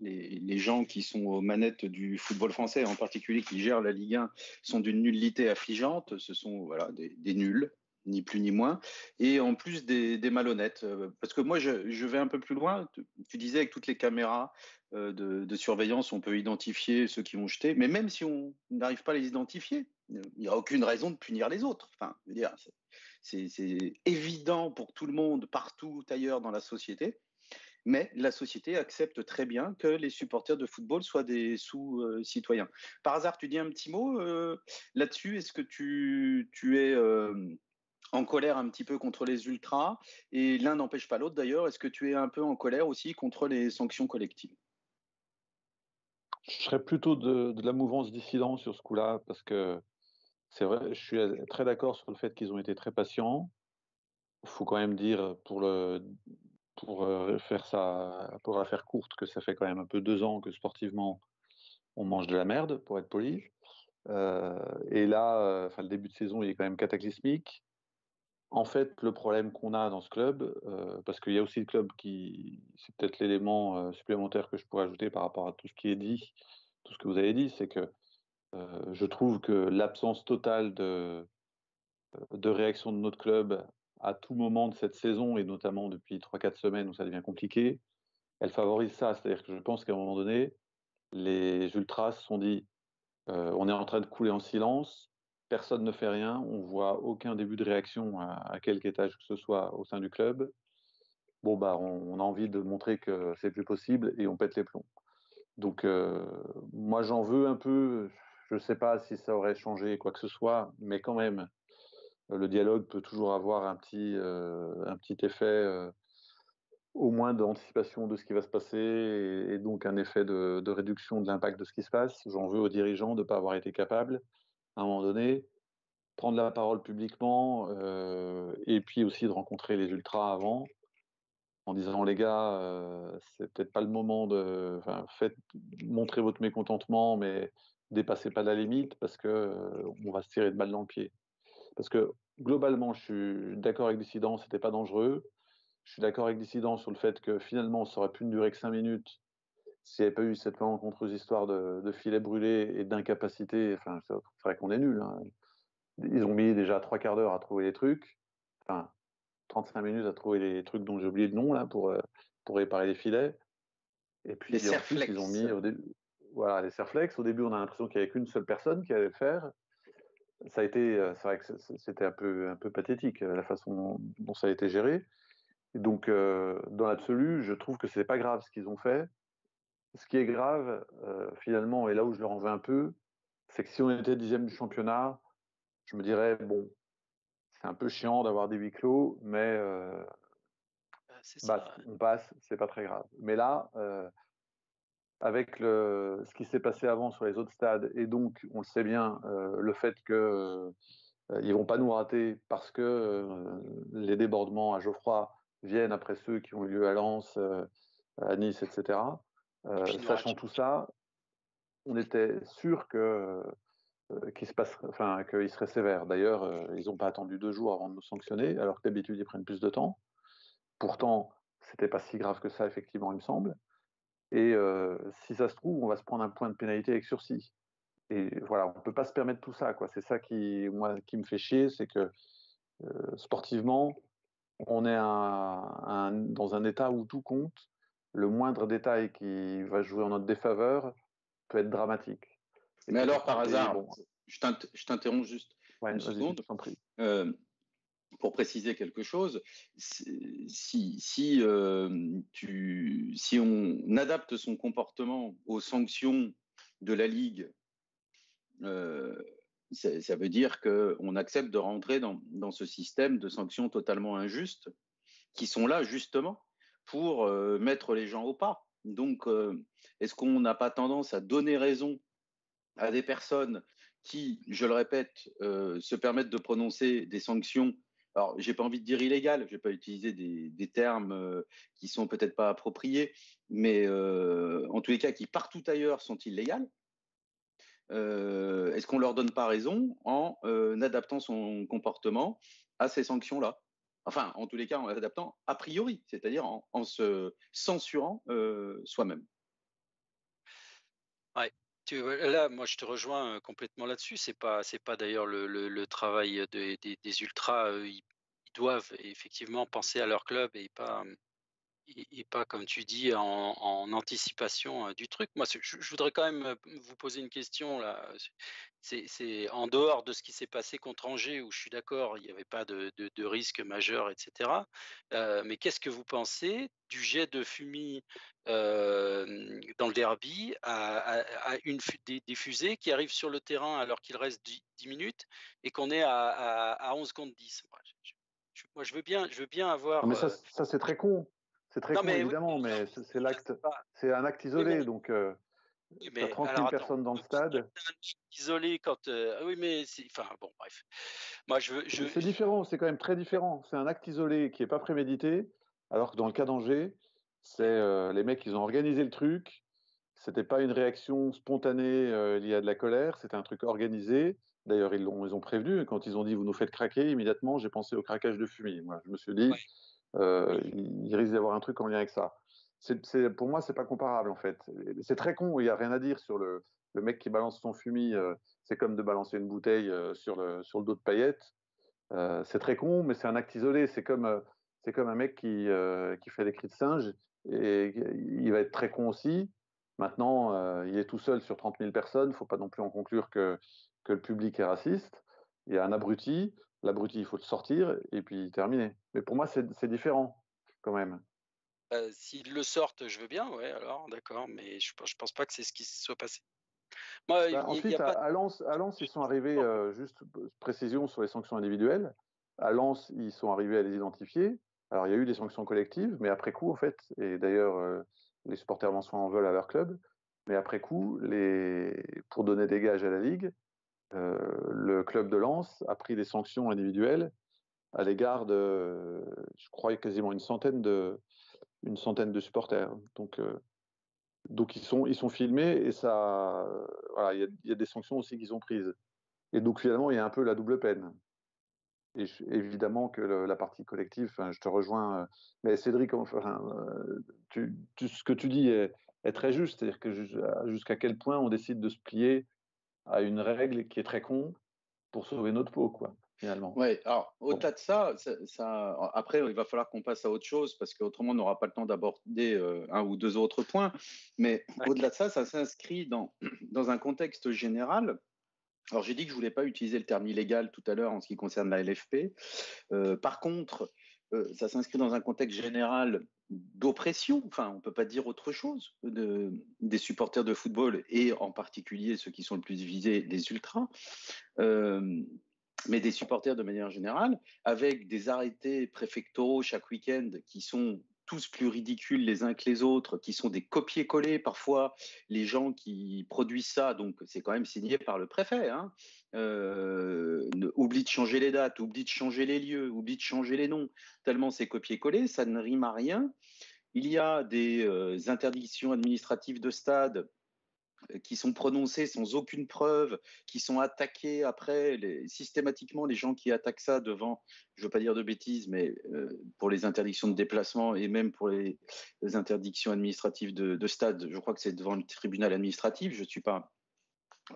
Les, gens qui sont aux manettes du football français, en particulier qui gèrent la Ligue 1, sont d'une nullité affligeante. Ce sont voilà, des, nuls ni plus ni moins, et en plus des, malhonnêtes. Euh, parce que moi, je, vais un peu plus loin. Tu disais avec toutes les caméras euh, de, surveillance, on peut identifier ceux qui vont jeter, mais même si on n'arrive pas à les identifier, il n'y a aucune raison de punir les autres. Enfin, c'est évident pour tout le monde, partout ailleurs dans la société. Mais la société accepte très bien que les supporters de football soient des sous-citoyens. Par hasard, tu dis un petit mot euh, là-dessus Est-ce que tu, es en colère un petit peu contre les ultras et l'un n'empêche pas l'autre d'ailleurs? Est-ce que tu es un peu en colère aussi contre les sanctions collectives? Je serais plutôt de, de la mouvance dissident sur ce coup-là, parce que c'est vrai, je suis très d'accord sur le fait qu'ils ont été très patients. Il faut quand même dire, pour, le, pour faire ça, pour la faire courte, que ça fait quand même un peu deux ans que sportivement, on mange de la merde, pour être poli. et là, enfin, le début de saison, il est quand même cataclysmique. En fait, le problème qu'on a dans ce club, parce qu'il y a aussi le club qui, c'est peut-être l'élément supplémentaire que je pourrais ajouter par rapport à tout ce qui est dit, tout ce que vous avez dit, c'est que je trouve que l'absence totale de, de réaction de notre club à tout moment de cette saison, et notamment depuis 3-4 semaines où ça devient compliqué, elle favorise ça. C'est-à-dire que je pense qu'à un moment donné, les ultras se sont dit on est en train de couler en silence, personne ne fait rien, on voit aucun début de réaction à, quelque étage que ce soit au sein du club. Bon, bah, on, a envie de montrer que c'est plus possible et on pète les plombs. Donc, moi, j'en veux un peu. Je ne sais pas si ça aurait changé quoi que ce soit, mais quand même, le dialogue peut toujours avoir un petit, un petit effet, au moins d'anticipation de ce qui va se passer, et, donc un effet de, réduction de l'impact de ce qui se passe. J'en veux aux dirigeants de ne pas avoir été capables, à un moment donné, prendre la parole publiquement, et puis aussi de rencontrer les ultras avant, en disant les gars, c'est peut-être pas le moment de, enfin, votre mécontentement, mais dépassez pas la limite parce que va se tirer de balle dans le pied. Parce que globalement, je suis d'accord avec Dissident, c'était pas dangereux. Je suis d'accord avec Dissident sur le fait que finalement, ça aurait pu ne durer que 5 minutes s'il n'y avait pas eu cette rencontreuse histoire de, de filet brûlé et d'incapacité. Enfin, c'est vrai qu'on est nul. Hein. Ils ont mis déjà trois quarts d'heure à trouver les trucs. Enfin, 35 minutes à trouver les trucs dont j'ai oublié le nom là pour, pour réparer les filets. Et puis les en plus, ils ont mis au début, voilà, les serflex. Au début, on a l'impression qu'il n'y avait qu'une seule personne qui allait le faire. Ça a été, c'est vrai que c'était un peu, un peu pathétique la façon dont ça a été géré. Et donc, dans l'absolu, je trouve que c'est pas grave ce qu'ils ont fait. Ce qui est grave, finalement, et là où je leur en veux un peu, c'est que si on était dixième du championnat, je me dirais bon, c'est un peu chiant d'avoir des huis clos, mais bah, on passe, c'est pas très grave. Mais là, avec le, ce qui s'est passé avant sur les autres stades, et donc, on le sait bien, le fait qu'ils ils vont pas nous rater parce que les débordements à Geoffroy viennent après ceux qui ont eu lieu à Lens, à Nice, etc. sachant tout ça, on était sûr que qu'il se passe, enfin, qu'ils seraient sévères. D'ailleurs, ils n'ont pas attendu deux jours avant de nous sanctionner, alors que d'habitude ils prennent plus de temps. Pourtant, c'était pas si grave que ça, effectivement, il me semble. Et si ça se trouve, on va se prendre un point de pénalité avec sursis. Et voilà, on ne peut pas se permettre tout ça. Quoi. C'est ça qui, moi, qui me fait chier, c'est que sportivement, on est un, dans un état où tout compte. Le moindre détail qui va jouer en notre défaveur peut être dramatique. Mais alors, par hasard, je t'interromps juste une seconde pour préciser quelque chose, euh, si on adapte son comportement aux sanctions de la Ligue, euh, ça, veut dire qu'on accepte de rentrer dans, dans, ce système de sanctions totalement injustes qui sont là justement pour euh, mettre les gens au pas. Donc, est-ce qu'on n'a pas tendance à donner raison à des personnes qui, je le répète, se permettent de prononcer des sanctions alors j'ai pas envie de dire illégal, je vais pas utiliser des, termes euh, qui sont peut-être pas appropriés, mais euh, en tous les cas qui partout ailleurs sont illégales. Euh, est-ce qu'on leur donne pas raison en adaptant son comportement à ces sanctions-là? Enfin, en tous les cas, en adaptant a priori, c'est-à-dire en, se censurant soi-même. Ouais. Là, moi, je te rejoins complètement là-dessus. C'est pas, pas d'ailleurs le, travail des, ultras. Ils, doivent effectivement penser à leur club et pas, et, pas comme tu dis en, anticipation du truc. Moi, je, voudrais quand même vous poser une question là. C'est en dehors de ce qui s'est passé contre Angers, où je suis d'accord, il n'y avait pas de, risque majeur, etc. mais qu'est-ce que vous pensez du jet de fumée dans le derby à, une des, fusées qui arrivent sur le terrain alors qu'il reste 10, minutes et qu'on est à, 11 contre 10 moi, je, veux bien, je veux bien avoir. Mais ça, ça c'est très con. C'est très con, évidemment, mais c'est l'acte, c'est un acte isolé, donc tu as 30 000 personnes dans le stade. Isolé quand. Euh, oui, mais c'est. Enfin, bon, bref. Moi, je veux. Je... C'est différent, c'est quand même très différent. C'est un acte isolé qui n'est pas prémédité, alors que dans le cas d'Angers, c'est euh, les mecs, ils ont organisé le truc. C'était pas une réaction spontanée euh, liée à de la colère, c'était un truc organisé. D'ailleurs, ils, l'ont, ils ont prévenu. Quand ils ont dit vous nous faites craquer, immédiatement, j'ai pensé au craquage de fumée. Moi, je me suis dit, il risque d'y avoir un truc en lien avec ça c'est, pour moi, c'est pas comparable en fait. C'est très con, il n'y a rien à dire sur le, le mec qui balance son fumier. Euh, c'est comme de balancer une bouteille euh, sur, le, sur le dos de paillettes. Euh, c'est très con, mais c'est un acte isolé. C'est comme, c'est comme un mec qui, qui fait des cris de singe et il va être très con aussi. Maintenant, il est tout seul sur 30 000 personnes. Il ne faut pas non plus en conclure que, que le public est raciste. Il y a un abruti. L'abruti, il faut le sortir et puis terminer. Mais pour moi, c'est différent quand même. Bah, s'ils le sortent, je veux bien, ouais, alors d'accord, mais je ne pense pas que c'est ce qui se soit passé. Bah, ensuite, à, Lens, ils sont arrivés, euh, juste précision sur les sanctions individuelles, à Lens, ils sont arrivés à les identifier. Alors, il y a eu des sanctions collectives, mais après coup, en fait, et d'ailleurs, euh, les supporters lensois en veulent à leur club, mais après coup, les... pour donner des gages à la Ligue, euh, le club de Lens a pris des sanctions individuelles à l'égard de, je crois, quasiment une centaine de, une centaine de supporters. Donc, euh, donc ils sont, ils sont filmés et ça, voilà, il y, a des sanctions aussi qu'ils ont prises. Et donc finalement, il y a un peu la double peine. Et évidemment que la partie collective, je te rejoins, euh, mais Cédric, ce que tu dis est, est très juste, c'est-à-dire que jusqu'à quel point on décide de se plier à une règle qui est très con pour sauver notre peau, quoi. Oui, alors au-delà de ça, ça, après, il va falloir qu'on passe à autre chose parce qu'autrement, on n'aura pas le temps d'aborder euh, un ou deux autres points. Mais au-delà de ça, ça s'inscrit dans, dans un contexte général. Alors, j'ai dit que je ne voulais pas utiliser le terme illégal tout à l'heure en ce qui concerne la LFP. Euh, par contre, euh, ça s'inscrit dans un contexte général d'oppression, enfin on ne peut pas dire autre chose, de, des supporters de football et en particulier ceux qui sont le plus visés, les ultras mais des supporters de manière générale, avec des arrêtés préfectoraux chaque week-end qui sont tous plus ridicules les uns que les autres, qui sont des copier-coller. Parfois, les gens qui produisent ça, donc c'est quand même signé par le préfet, hein, euh, oublie de changer les dates, oublie de changer les lieux, oublie de changer les noms, tellement c'est copier-coller, ça ne rime à rien. Il y a des euh, interdictions administratives de stade qui sont prononcées sans aucune preuve, qui sont attaquées après, systématiquement les gens qui attaquent ça devant, je ne veux pas dire de bêtises, mais euh, pour les interdictions de déplacement et même pour les, interdictions administratives de, stade, je crois que c'est devant le tribunal administratif, je ne suis pas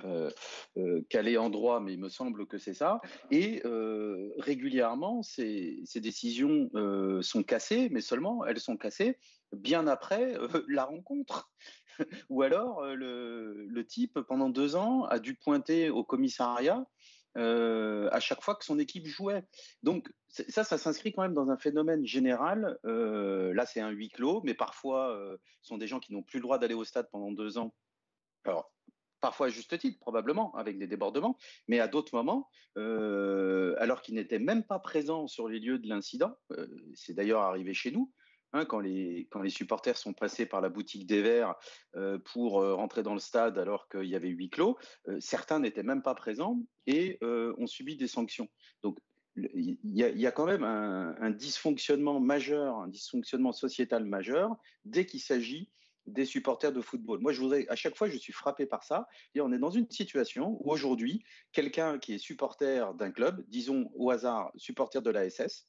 euh, euh, calé en droit, mais il me semble que c'est ça. Et régulièrement, ces décisions sont cassées, mais seulement elles sont cassées bien après la rencontre. Ou alors, le, le, type, pendant deux ans, a dû pointer au commissariat euh, à chaque fois que son équipe jouait. Donc, ça, ça s'inscrit quand même dans un phénomène général. Euh, là, c'est un huis clos, mais parfois, euh, ce sont des gens qui n'ont plus le droit d'aller au stade pendant deux ans. Alors, parfois à juste titre, probablement, avec des débordements, mais à d'autres moments, alors qu'ils n'étaient même pas présents sur les lieux de l'incident, c'est d'ailleurs arrivé chez nous, Hein, quand, les, supporters sont passés par la boutique des Verts euh, pour euh, rentrer dans le stade alors qu'il y avait huis clos, euh, certains n'étaient même pas présents et ont subi des sanctions. Donc il y, a quand même un, dysfonctionnement majeur, un dysfonctionnement sociétal majeur dès qu'il s'agit des supporters de football. Moi, à chaque fois, je suis frappé par ça. On est dans une situation où aujourd'hui, quelqu'un qui est supporter d'un club, disons au hasard supporter de la SS,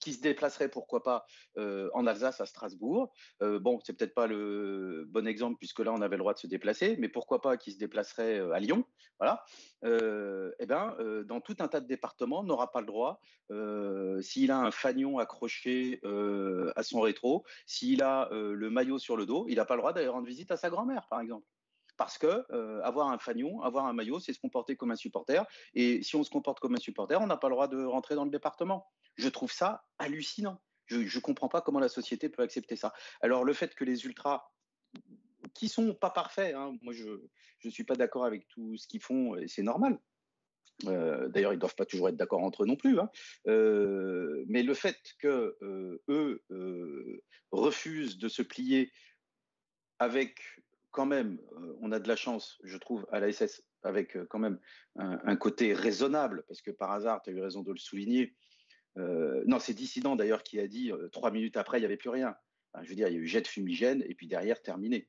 qui se déplacerait, pourquoi pas, euh, en Alsace, à Strasbourg. Euh, bon, c'est peut-être pas le bon exemple puisque là, on avait le droit de se déplacer, mais pourquoi pas qui se déplacerait euh, à Lyon, voilà. eh ben, dans tout un tas de départements, n'aura pas le droit, s'il a un fanion accroché à son rétro, s'il a le maillot sur le dos, il n'a pas le droit d'aller rendre visite à sa grand-mère, par exemple parce que avoir un fanion, avoir un maillot, c'est se comporter comme un supporter. Et si on se comporte comme un supporter, on n'a pas le droit de rentrer dans le département. Je trouve ça hallucinant. Je ne comprends pas comment la société peut accepter ça. Alors le fait que les ultras, qui sont pas parfaits, hein, moi je ne suis pas d'accord avec tout ce qu'ils font, et c'est normal. Euh, d'ailleurs, ils ne doivent pas toujours être d'accord entre eux non plus. Hein. Euh, mais le fait que euh, eux refusent de se plier avec quand même, on a de la chance, je trouve, à la SS, avec quand même un, côté raisonnable, parce que par hasard, tu as eu raison de le souligner. non, c'est Dissident d'ailleurs qui a dit trois minutes après, il n'y avait plus rien. je veux dire, il y a eu jet de fumigène et puis derrière, terminé.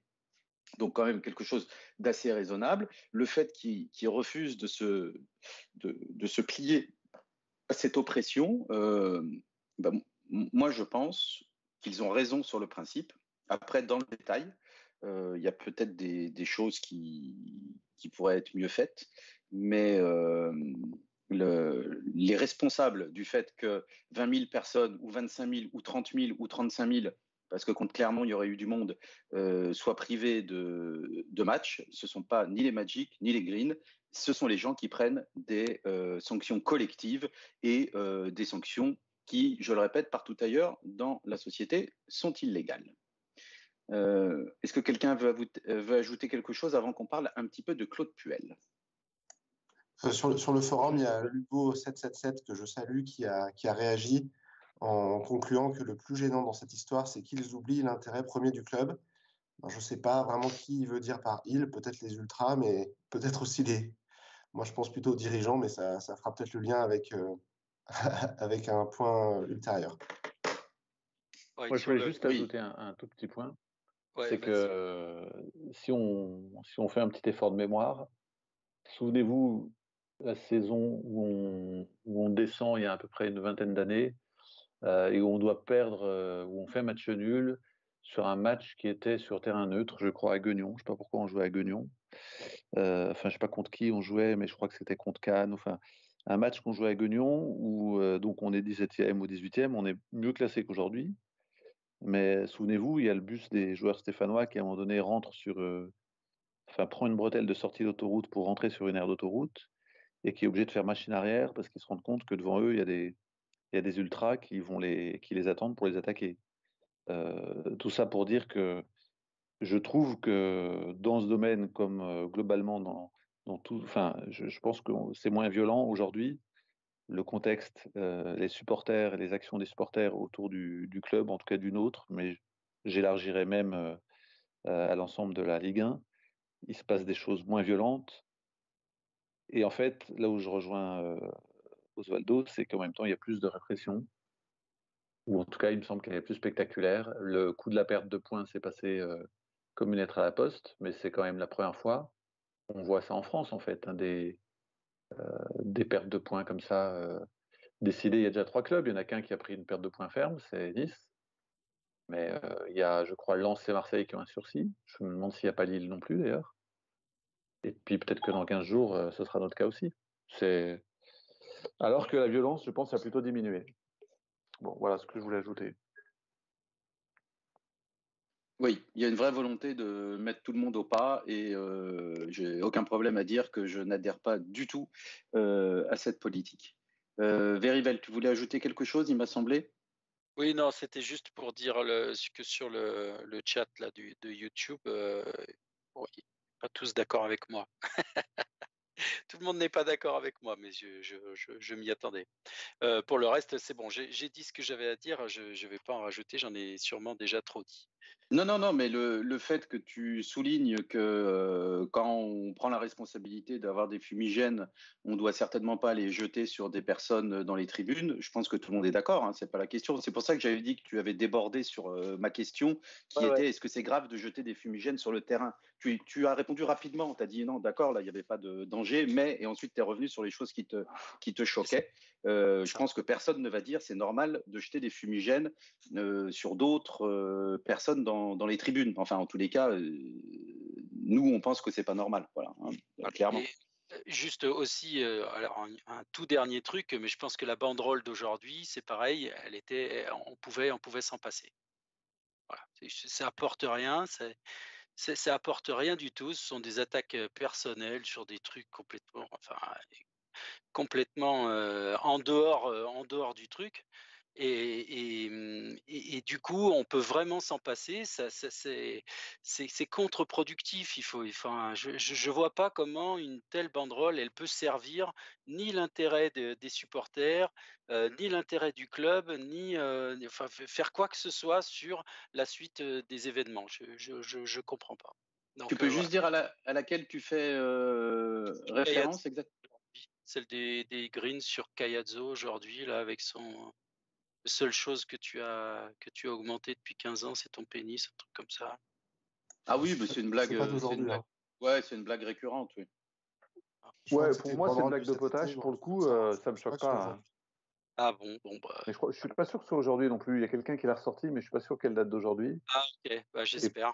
Donc quand même quelque chose d'assez raisonnable. Le fait qu'ils refusent de se, de, se plier à cette oppression, ben, moi je pense qu'ils ont raison sur le principe. Après, dans le détail, euh, il y a peut-être des, choses qui, pourraient être mieux faites, mais euh, le, les responsables du fait que 20 000 personnes, ou 25 000, ou 30 000, ou 35 000, parce que Clermont, il y aurait eu du monde, euh, soient privés de, de matchs, ce ne sont pas ni les Magic, ni les Green, ce sont les gens qui prennent des sanctions collectives et des sanctions qui, je le répète, partout ailleurs dans la société, sont illégales. Euh, est-ce que quelqu'un veut, euh, veut, ajouter quelque chose avant qu'on parle un petit peu de Claude Puel? Euh, sur, le, sur, le, forum, il y a Hugo777 que je salue qui a, qui a réagi en concluant que le plus gênant dans cette histoire, c'est qu'ils oublient l'intérêt premier du club. je ne sais pas vraiment qui veut dire par il, peut-être les ultras, mais peut-être aussi les. Moi, je pense plutôt aux dirigeants, mais ça, ça fera peut-être le lien avec, avec un point ultérieur. je voulais juste ajouter un, tout petit point. C'est que si, on, si on fait un petit effort de mémoire, souvenez-vous la saison où on, où on, descend il y a à peu près une vingtaine d'années euh, et où on doit perdre, euh, où on fait match nul sur un match qui était sur terrain neutre, je crois à Guignon. Je ne sais pas pourquoi on jouait à Guignon. Enfin, je ne sais pas contre qui on jouait, mais je crois que c'était contre Cannes. Enfin, un match qu'on jouait à Guignon où donc on est 17e ou 18e, on est mieux classé qu'aujourd'hui. Mais souvenez-vous, il y a le bus des joueurs stéphanois qui à un moment donné rentre sur, euh, enfin prend une bretelle de sortie d'autoroute pour rentrer sur une aire d'autoroute et qui est obligé de faire machine arrière parce qu'ils se rendent compte que devant eux il y a des, il y a des ultras qui vont les, qui les attendent pour les attaquer. Euh, tout ça pour dire que je trouve que dans ce domaine, comme globalement dans, tout, enfin, je, pense que c'est moins violent aujourd'hui. Le contexte, euh, les supporters, les actions des supporters autour du, club, en tout cas d'une autre, mais j'élargirais même euh, à l'ensemble de la Ligue 1. Il se passe des choses moins violentes. Et en fait, là où je rejoins euh, Osvaldo, c'est qu'en même temps, il y a plus de répression. Ou en tout cas, il me semble qu'elle est plus spectaculaire. Le coup de la perte de points s'est passé comme une lettre à la poste, mais c'est quand même la première fois on voit ça en France, en fait, hein, euh, des pertes de points comme ça euh, décidées. Il y a déjà trois clubs. Il y en a qu'un qui a pris une perte de points ferme, c'est Nice. Mais euh, il y a, je crois, Lens et Marseille qui ont un sursis. Je me demande s'il n'y a pas Lille non plus, d'ailleurs. Et puis peut-être que dans 15 jours, ce sera notre cas aussi. C'est alors que la violence, je pense, a plutôt diminué. Bon, voilà ce que je voulais ajouter. Oui, il y a une vraie volonté de mettre tout le monde au pas et euh, j'ai aucun problème à dire que je n'adhère pas du tout euh, à cette politique. Euh, tu voulais ajouter quelque chose, il m'a semblé Oui, non, c'était juste pour dire que sur le, chat de YouTube, euh, pas tous d'accord avec moi. Tout le monde n'est pas d'accord avec moi, mais je, m'y attendais. pour le reste, c'est bon, j'ai dit ce que j'avais à dire, je ne vais pas en rajouter, j'en ai sûrement déjà trop dit. Non, non, non, mais le, fait que tu soulignes que euh, quand on prend la responsabilité d'avoir des fumigènes, on doit certainement pas les jeter sur des personnes dans les tribunes. Je pense que tout le monde est d'accord, hein, c'est pas la question. C'est pour ça que j'avais dit que tu avais débordé sur euh, ma question, qui était est-ce que c'est grave de jeter des fumigènes sur le terrain? Tu, as répondu rapidement, tu as dit non, d'accord, là il n'y avait pas de danger, mais et ensuite tu es revenu sur les choses qui te, qui te choquaient. Euh, je pense que personne ne va dire c'est normal de jeter des fumigènes sur d'autres personnes dans dans, les tribunes. Enfin, en tous les cas, euh, nous, on pense que c'est pas normal. Voilà, hein, clairement. Euh, juste aussi, euh, alors un, tout dernier truc, mais je pense que la banderole d'aujourd'hui, c'est pareil, elle était, on pouvait, on pouvait s'en passer. Voilà, ça apporte rien, ça, ça apporte rien du tout. Ce sont des attaques personnelles sur des trucs complètement, enfin, complètement en dehors, en dehors du truc. Mmh, et, du coup, on peut vraiment s'en passer. Ça, c'est contre-productif. Il faut, enfin, je ne vois pas comment une telle banderole, elle peut servir ni l'intérêt des supporters, ni l'intérêt du club, ni faire quoi que ce soit sur la suite des événements. Je ne comprends pas. tu peux juste dire à, laquelle tu fais référence exactement Celle des, des greens sur Kayatzo aujourd'hui, là, avec son. La seule chose que tu as, que tu as augmenté depuis 15 ans, c'est ton pénis, un truc comme ça? Ah oui, mais c'est une blague. Hein. Ouais, c'est une blague récurrente, oui. Ouais, pour moi, c'est une blague de potage. Pour le coup, ça ça me choque pas. Hein. Ah bon, bon, bah. je, ne suis pas sûr que ce soit aujourd'hui non plus. Il y a quelqu'un qui l'a ressorti, mais je suis pas sûr qu'elle date d'aujourd'hui. Ah, ok, bah, j'espère.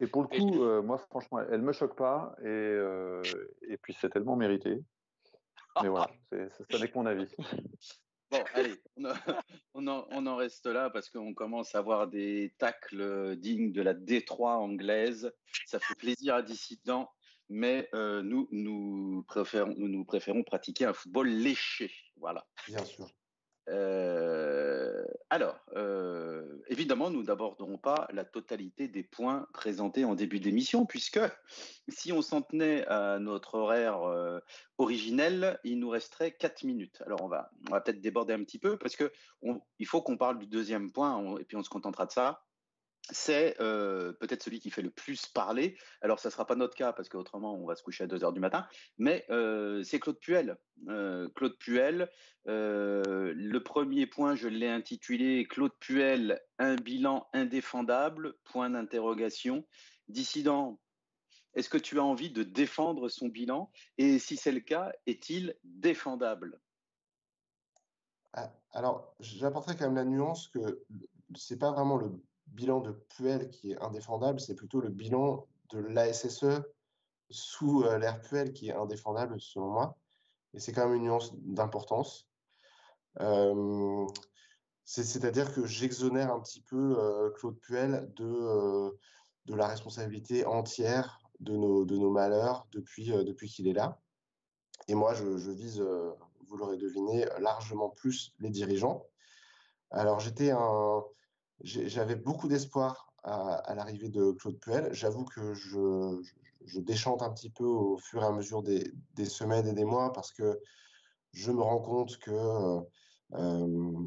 Et, pour le coup, euh, moi, franchement, elle me choque pas. Et, et puis, c'est tellement mérité. Mais voilà, ça n'est que mon avis. Bon, allez, on, en, reste là parce qu'on commence à avoir des tacles dignes de la Détroit anglaise. Ça fait plaisir à Dissident, mais euh, nous, nous préférons, nous préférons pratiquer un football léché. Voilà. Bien sûr. Euh, alors, euh, évidemment, nous n'aborderons pas la totalité des points présentés en début d'émission, puisque si on s'en tenait à notre horaire euh, originel, il nous resterait 4 minutes. Alors, on va, on va peut-être déborder un petit peu, parce que faut qu'on parle du deuxième point, et puis on se contentera de ça c'est euh, peut-être celui qui fait le plus parler. Alors, ça ne sera pas notre cas parce qu'autrement, on va se coucher à 2 heures du matin. Mais euh, c'est Claude Puel. Euh, Claude Puel, le premier point, je l'ai intitulé Claude Puel, un bilan indéfendable Point d'interrogation. Dissident, est-ce que tu as envie de défendre son bilan? Et si c'est le cas, est-il défendable? Ah, Alors, j'apporterai quand même la nuance que c'est pas vraiment le bilan de Puel qui est indéfendable, c'est plutôt le bilan de l'ASSE sous euh, l'ère Puel qui est indéfendable selon moi. Et c'est quand même une nuance d'importance. Euh, c'est-à-dire que j'exonère un petit peu euh, Claude Puel de, de la responsabilité entière de nos, de nos malheurs depuis, depuis qu'il est là. Et moi, je, je vise, vous l'aurez deviné, largement plus les dirigeants. Alors j'étais un, j'avais beaucoup d'espoir à, l'arrivée de Claude Puel. J'avoue que je, déchante un petit peu au fur et à mesure des, semaines et des mois parce que je me rends compte que euh,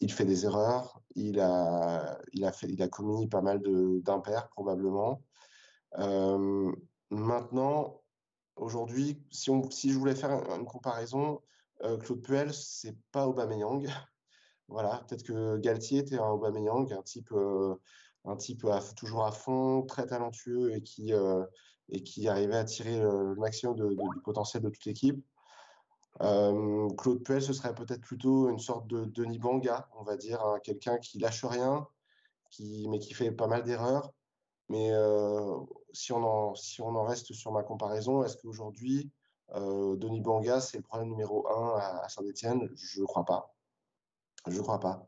il fait des erreurs, il a, il a, commis pas mal d'impairs probablement. Euh, maintenant, aujourd'hui, si, je voulais faire une comparaison, euh, Claude Puel, c'est pas Aubameyang. Voilà, peut-être que Galtier était un Aubameyang, un type, euh, un type toujours à fond, très talentueux et qui, euh, et qui arrivait à tirer le, maximum du potentiel de toute l'équipe. Euh, Claude Puel, ce serait peut-être plutôt une sorte de Denis Banga, on va dire, hein, quelqu'un qui lâche rien, qui, mais qui fait pas mal d'erreurs. Mais si, on en, si on en reste sur ma comparaison, est-ce qu'aujourd'hui, Denis Banga, c'est le problème numéro un à, à Saint-Etienne? Je ne crois pas. Je ne crois pas.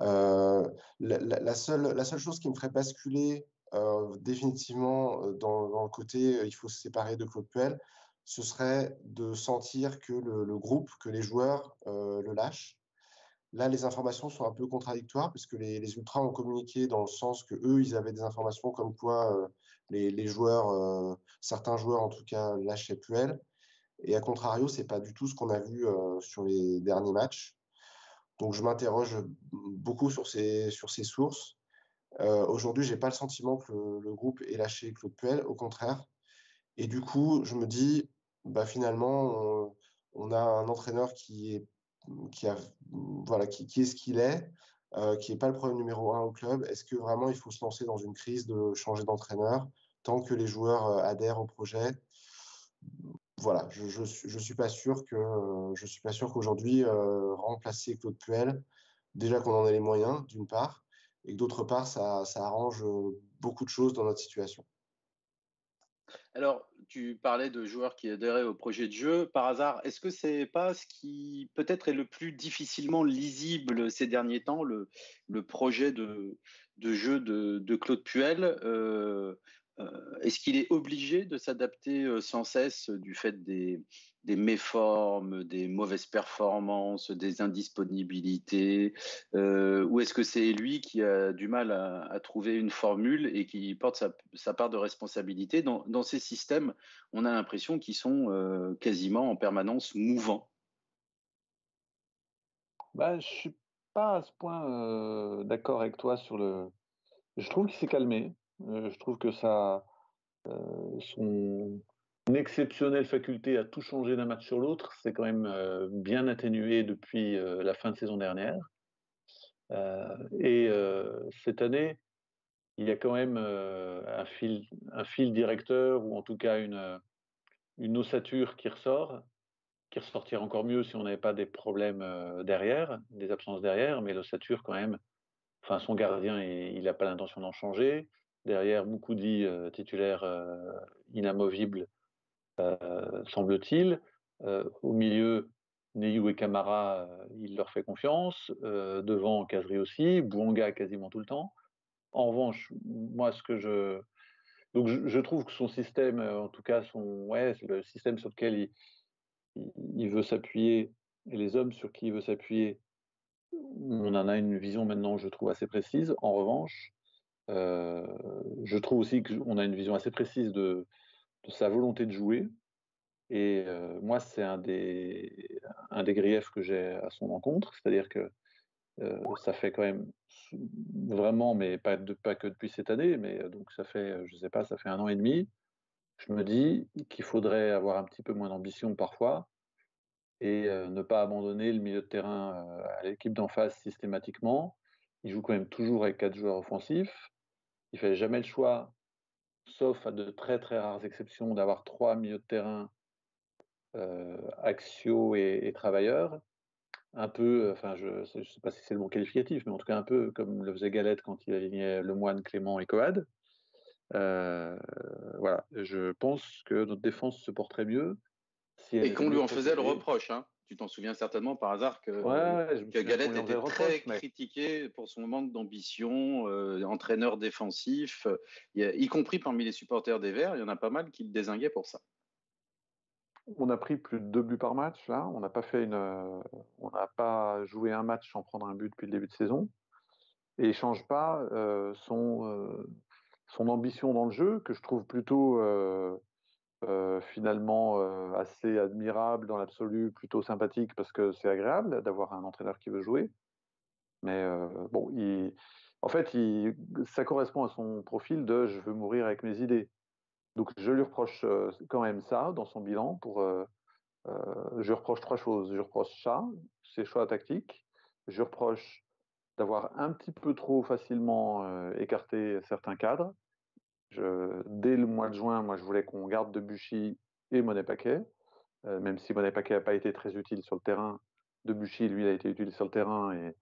Euh, la, seule, chose qui me ferait basculer euh, définitivement euh, dans, le côté il faut se séparer de Claude Puel, ce serait de sentir que le, groupe, que les joueurs le lâchent. Là, les informations sont un peu contradictoires puisque les, les, Ultras ont communiqué dans le sens que eux, ils avaient des informations comme quoi les, joueurs, certains joueurs en tout cas, lâchaient Puel. Et à contrario, c'est pas du tout ce qu'on a vu sur les derniers matchs. Donc je m'interroge beaucoup sur ces, sur ces sources. Euh, Aujourd'hui, je n'ai pas le sentiment que le, groupe ait lâché Claude Puel, au contraire. Et du coup, je me dis, bah, finalement, on, a un entraîneur qui est, qui a, voilà, qui, qui est ce qu'il est, euh, qui n'est pas le problème numéro un au club. Est-ce que vraiment il faut se lancer dans une crise de changer d'entraîneur tant que les joueurs euh, adhèrent au projet? Voilà, je, je, suis pas sûr que je suis pas sûr qu'aujourd'hui euh, remplacer Claude Puel, déjà qu'on en ait les moyens d'une part, et que d'autre part ça, arrange beaucoup de choses dans notre situation. Alors, tu parlais de joueurs qui adhéraient au projet de jeu. Par hasard, est-ce que c'est pas ce qui peut-être est le plus difficilement lisible ces derniers temps, le, projet de, jeu de, de Claude Puel euh, euh, est-ce qu'il est obligé de s'adapter euh, sans cesse du fait des, méformes, des mauvaises performances, des indisponibilités euh, Ou est-ce que c'est lui qui a du mal à, trouver une formule et qui porte sa, part de responsabilité? Dans, ces systèmes On a l'impression qu'ils sont quasiment en permanence mouvants. Bah, je suis pas à ce point d'accord avec toi sur le. Je trouve qu'il s'est calmé. Euh, je trouve que ça, son exceptionnelle faculté à tout changer d'un match sur l'autre, c'est quand même bien atténué depuis la fin de saison dernière. et cette année, il y a quand même un, fil, directeur ou en tout cas une, une ossature qui ressort, qui ressortirait encore mieux si on n'avait pas des problèmes derrière, des absences derrière, mais l'ossature quand même, enfin son gardien, il n'a pas l'intention d'en changer. Derrière, Moukoudi, euh, titulaire inamovible, semble-t-il. au milieu, Neyou et Camara, il leur fait confiance. devant, Kazri aussi. Bouanga quasiment tout le temps. En revanche, moi, ce que je. Donc, je, trouve que son système, en tout cas, son, ouais, le système sur lequel il, veut s'appuyer et les hommes sur qui il veut s'appuyer, on en a une vision maintenant, je trouve, assez précise. En revanche, je trouve aussi qu'on a une vision assez précise de, sa volonté de jouer. Et moi, c'est un des, griefs que j'ai à son encontre, c'est-à-dire que ça fait quand même vraiment, mais pas que depuis cette année, mais donc ça fait, je sais pas, ça fait un an et demi. Je me dis qu'il faudrait avoir un petit peu moins d'ambition parfois et ne pas abandonner le milieu de terrain à l'équipe d'en face systématiquement. Il joue quand même toujours avec quatre joueurs offensifs. Il fait jamais le choix sauf à de très très rares exceptions, d'avoir trois milieux de terrain euh, axiaux et, travailleurs. Un peu, enfin, je ne sais pas si c'est le bon qualificatif, mais en tout cas un peu comme le faisait Galette quand il alignait Lemoine, Clément et Coad. Euh, voilà, je pense que notre défense se porterait mieux. et qu'on lui en faisait le reproche. Hein tu t'en souviens certainement par hasard que, Galette était très critiqué pour son manque d'ambition, euh, entraîneur défensif, y, compris parmi les supporters des Verts, il y en a pas mal qui le désinguaient pour ça. On a pris plus de deux buts par match là. On n'a pas fait une, euh, on n'a pas joué un match sans prendre un but depuis le début de saison. Et il change pas euh, son son ambition dans le jeu que je trouve plutôt euh, finalement euh, assez admirable dans l'absolu, plutôt sympathique parce que c'est agréable d'avoir un entraîneur qui veut jouer. Mais euh, bon, en fait, ça correspond à son profil de je veux mourir avec mes idées. Donc je lui reproche quand même ça dans son bilan. Pour, je lui reproche trois choses. Je lui reproche ça, ses choix tactiques. Je lui reproche d'avoir un petit peu trop facilement écarté certains cadres dès le mois de juin, moi, je voulais qu'on garde Debuchy et Monet Paquet, euh, même si Monet Paquet n'a pas été très utile sur le terrain. Debuchy, lui, a été utile sur le terrain. Et,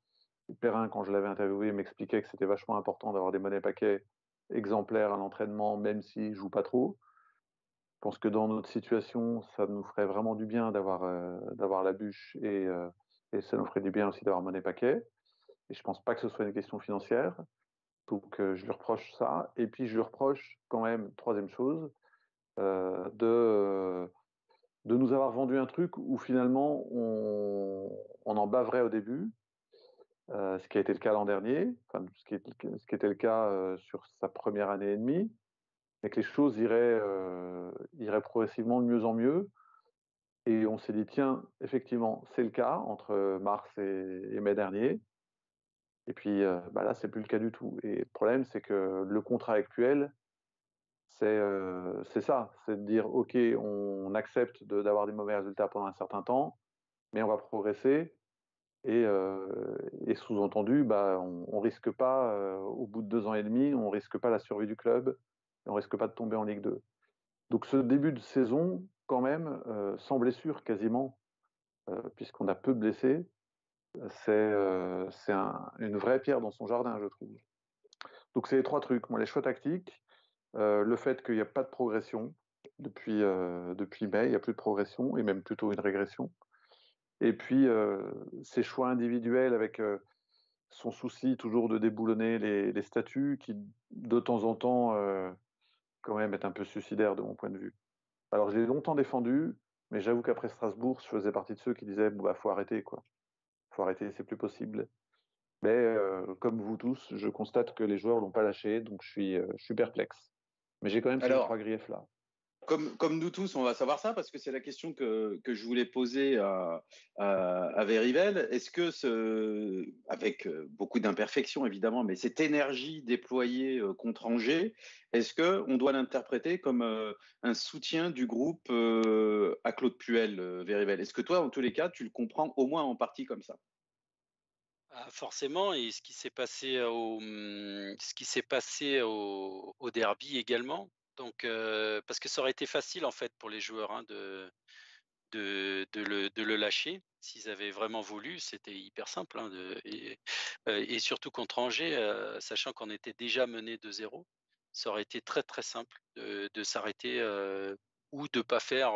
Perrin, quand je l'avais interviewé, m'expliquait que c'était vachement important d'avoir des Monet Paquet exemplaires à l'entraînement, même s'ils ne jouent pas trop. Je pense que dans notre situation, ça nous ferait vraiment du bien d'avoir euh, la bûche et, euh, et, ça nous ferait du bien aussi d'avoir Monet Paquet. Et je ne pense pas que ce soit une question financière. Donc je lui reproche ça. Et puis je lui reproche quand même, troisième chose, de, de nous avoir vendu un truc où finalement on, en bavrait au début, ce qui a été le cas l'an dernier, enfin, ce, qui ce était le cas sur sa première année et demie, mais que les choses iraient, iraient progressivement de mieux en mieux. Et on s'est dit, tiens, effectivement, c'est le cas entre mars et mai dernier. Et puis là, bah là, c'est plus le cas du tout. Et le problème, c'est que le contrat actuel, c'est ça, c'est de dire ok, on, accepte d'avoir des mauvais résultats pendant un certain temps, mais on va progresser. Et, sous-entendu, bah, on, ne risque pas, au bout de deux ans et demi, on risque pas la survie du club, et on risque pas de tomber en Ligue 2. Donc ce début de saison, quand même, sans blessure quasiment, puisqu'on a peu de blessés, c'est euh, une vraie pierre dans son jardin, je trouve. Donc c'est les trois trucs. Les choix tactiques, euh, le fait qu'il n'y a pas de progression depuis, euh, mai, il n'y a plus de progression et même plutôt une régression. Et puis ses choix individuels avec son souci toujours de déboulonner les, les, statuts qui de temps en temps quand même est un peu suicidaire de mon point de vue. Alors j'ai longtemps défendu, mais j'avoue qu'après Strasbourg, je faisais partie de ceux qui disaient bah faut arrêter quoi faut arrêter, c'est plus possible. Mais euh, comme vous tous, je constate que les joueurs l'ont pas lâché, donc je suis, euh, je suis perplexe. Mais j'ai quand même ces trois griefs là. Comme, nous tous, on va savoir ça parce que c'est la question que, que je voulais poser à, à, Verivel. Est-ce que, avec euh, beaucoup d'imperfections évidemment, mais cette énergie déployée euh, contre Angers, est-ce qu'on doit l'interpréter comme euh, un soutien du groupe à Claude Puel, Verivel Est-ce que toi, en tous les cas, tu le comprends au moins en partie comme ça? Ah, forcément, et ce qui s'est passé au, hum, ce qui s'est passé au, au derby également, donc, parce que ça aurait été facile en fait pour les joueurs hein, de, de, le, de, le, lâcher s'ils avaient vraiment voulu. C'était hyper simple. Hein, de, et, surtout contre Angers, sachant qu'on était déjà mené de zéro, ça aurait été très très simple de, de s'arrêter ou de ne pas faire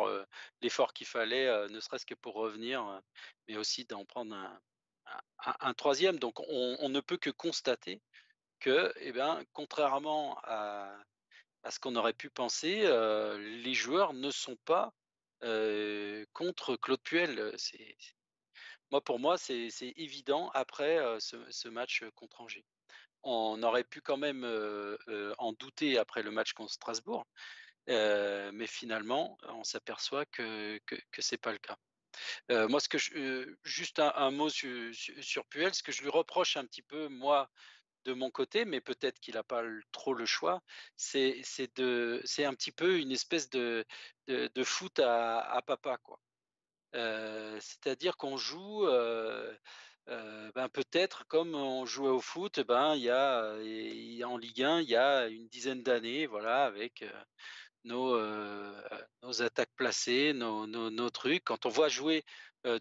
l'effort qu'il fallait, ne serait-ce que pour revenir, mais aussi d'en prendre un, un, troisième. Donc on, on, ne peut que constater que, eh bien, contrairement à à ce qu'on aurait pu penser, les joueurs ne sont pas contre Claude Puel. Moi, pour moi, c'est, évident après ce, match contre Angers. On aurait pu quand même en douter après le match contre Strasbourg, mais finalement, on s'aperçoit que ce n'est pas le cas. moi, juste un, mot sur, Puel, ce que je lui reproche un petit peu, moi, de mon côté, mais peut-être qu'il n'a pas trop le choix, c'est un petit peu une espèce de, foot à, papa. quoi. Euh, c'est-à-dire qu'on joue euh, euh, ben peut-être comme on jouait au foot, ben y a, en Ligue 1 il y a une dizaine d'années, voilà, avec nos, attaques placées, nos, nos, trucs. Quand on voit jouer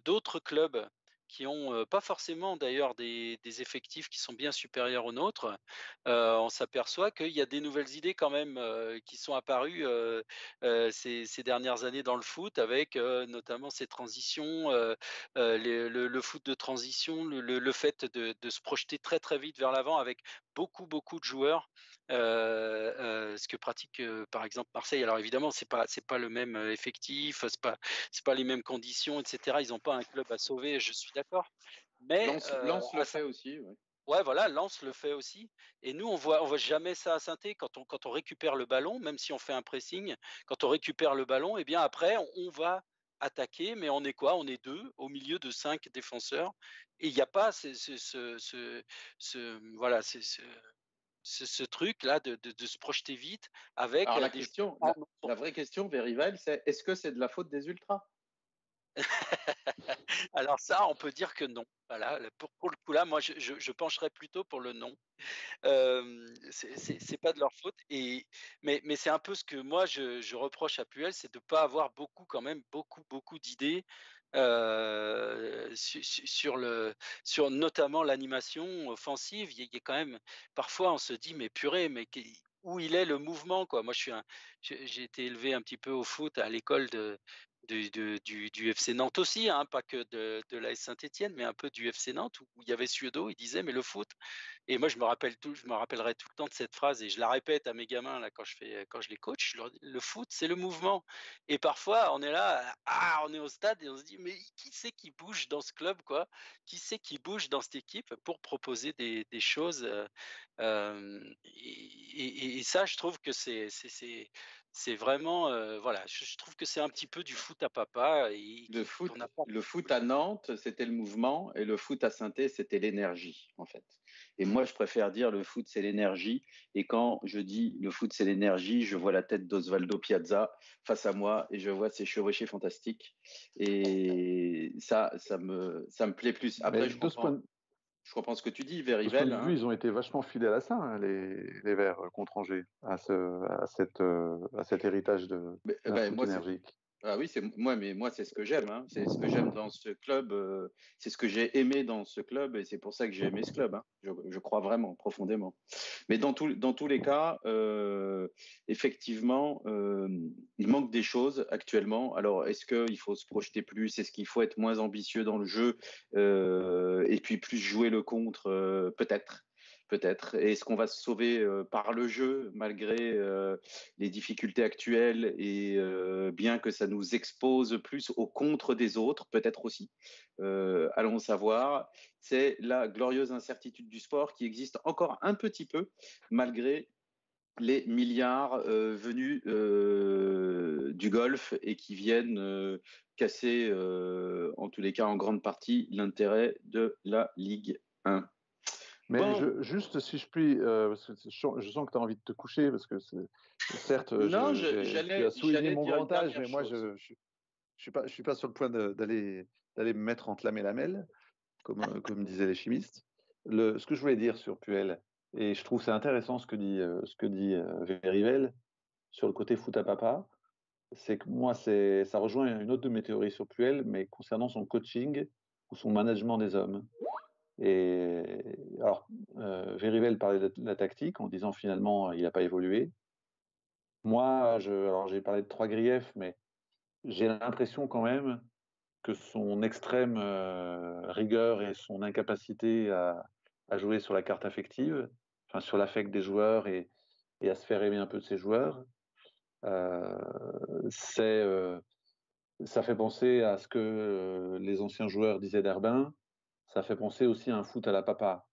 d'autres clubs qui ont pas forcément d'ailleurs des, effectifs qui sont bien supérieurs aux nôtres, on s'aperçoit qu'il y a des nouvelles idées quand même qui sont apparues ces, dernières années dans le foot, avec notamment ces transitions, le, foot de transition, le, fait de, de, se projeter très très vite vers l'avant avec beaucoup beaucoup de joueurs ce que pratique par exemple Marseille. Alors évidemment, c'est pas c'est pas le même effectif, c'est pas c'est pas les mêmes conditions, etc. Ils n'ont pas un club à sauver, je suis d'accord. Mais Lance, le fait aussi. Ouais. Ouais, voilà, Lance le fait aussi. Et nous, on voit, on voit jamais ça à saint quand on, quand on récupère le ballon, même si on fait un pressing, quand on récupère le ballon, et eh bien après, on, va attaquer, mais on est quoi? On est deux au milieu de cinq défenseurs. Et il n'y a pas ce, ce, ce, ce voilà, c'est ce, truc-là de, se projeter vite avec. la, question, la, vraie question, Verival, c'est est-ce que c'est de la faute des ultras? Alors ça, on peut dire que non. Voilà, pour, le coup là, moi, je, pencherais plutôt pour le non. Euh, c'est pas de leur faute. Et mais, mais c'est un peu ce que moi je, reproche à Puel, c'est de ne pas avoir beaucoup quand même beaucoup beaucoup d'idées euh, sur, le, sur notamment l'animation offensive. Il y, a quand même, parfois, on se dit, mais purée, mais où il est le mouvement quoi. Moi, je suis j'ai été élevé un petit peu au foot à l'école de, du, FC Nantes aussi, hein, pas que de, de la Saint-Etienne, mais un peu du FC Nantes, où, il y avait Suedo, il disait, mais le foot, et moi je me, rappelle tout, je me rappellerai tout le temps de cette phrase, et je la répète à mes gamins là, quand, je fais, quand je les coach, le foot, c'est le mouvement. Et parfois, on est là, ah, on est au stade, et on se dit, mais qui c'est qui bouge dans ce club, quoi? Qui c'est qui bouge dans cette équipe pour proposer des, choses euh, euh, et, ça, je trouve que c'est c'est vraiment, voilà, je, trouve que c'est un petit peu du foot à papa. Et le, foot, le foot à Nantes, c'était le mouvement, et le foot à saint c'était l'énergie, en fait. Et moi, je préfère dire le foot, c'est l'énergie. Et quand je dis le foot, c'est l'énergie, je vois la tête d'Osvaldo Piazza face à moi et je vois ses chevauchés fantastiques. Et ça, ça me, ça me plaît plus. Après, je comprends je comprends ce que tu dis, Verivel. Hein. Ils ont été vachement fidèles à ça, hein, les, les Verts euh, contre Angers, à, ce, à, cette, euh, à cet héritage de, mais, ben, moi, énergique. Ah oui, c'est moi, mais moi c'est ce que j'aime. Hein. C'est ce que j'aime dans ce club. Euh, c'est ce que j'ai aimé dans ce club et c'est pour ça que j'ai aimé ce club. Hein. Je, crois vraiment profondément. Mais dans tous les cas, euh, effectivement, euh, il manque des choses actuellement. Alors, est-ce qu'il faut se projeter plus? Est-ce qu'il faut être moins ambitieux dans le jeu? Et puis plus jouer le contre Peut-être peut-être Est-ce qu'on va se sauver euh, par le jeu malgré euh, les difficultés actuelles et euh, bien que ça nous expose plus au contre des autres, peut-être aussi? Allons savoir. C'est la glorieuse incertitude du sport qui existe encore un petit peu malgré les milliards venus du golf et qui viennent casser, en tous les cas en grande partie, l'intérêt de la Ligue 1. Mais juste si je puis, je, sens que tu as envie de te coucher parce que certes, non, j'allais souligner mon grand âge, mais moi je ne je, suis, pas, je suis pas sur le point d'aller me mettre entre lame et lamelle, comme, comme disaient les chimistes. Le, ce que je voulais dire sur Puel, et je trouve c'est intéressant ce que dit, ce que dit Verivel sur le côté foot à papa, c'est que moi, ça rejoint une autre de mes théories sur Puel, mais concernant son coaching ou son management des hommes. Et alors, euh, parlait de la tactique en disant finalement il n'a pas évolué. Moi, alors j'ai parlé de trois griefs, mais j'ai l'impression quand même que son extrême euh, rigueur et son incapacité à, jouer sur la carte affective, enfin sur l'affect des joueurs et, à se faire aimer un peu de ses joueurs, euh, c'est, ça fait penser à ce que les anciens joueurs disaient d'Herbin, ça fait penser aussi à un foot à la papa,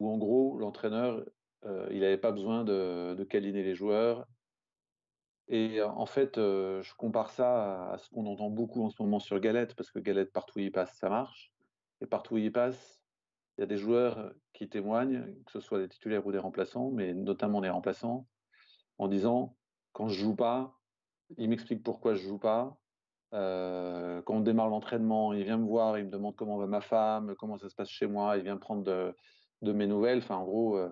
où en gros, l'entraîneur, euh, il n'avait pas besoin de, câliner les joueurs. Et en fait, euh, je compare ça à, ce qu'on entend beaucoup en ce moment sur Galette, parce que Galette, partout où il passe, ça marche. Et partout où il passe, il y a des joueurs qui témoignent, que ce soit des titulaires ou des remplaçants, mais notamment des remplaçants, en disant quand je joue pas, il m'explique pourquoi je joue pas, euh, quand on démarre l'entraînement, il vient me voir, il me demande comment va ma femme, comment ça se passe chez moi, il vient prendre de, mes nouvelles. Enfin, en gros, euh,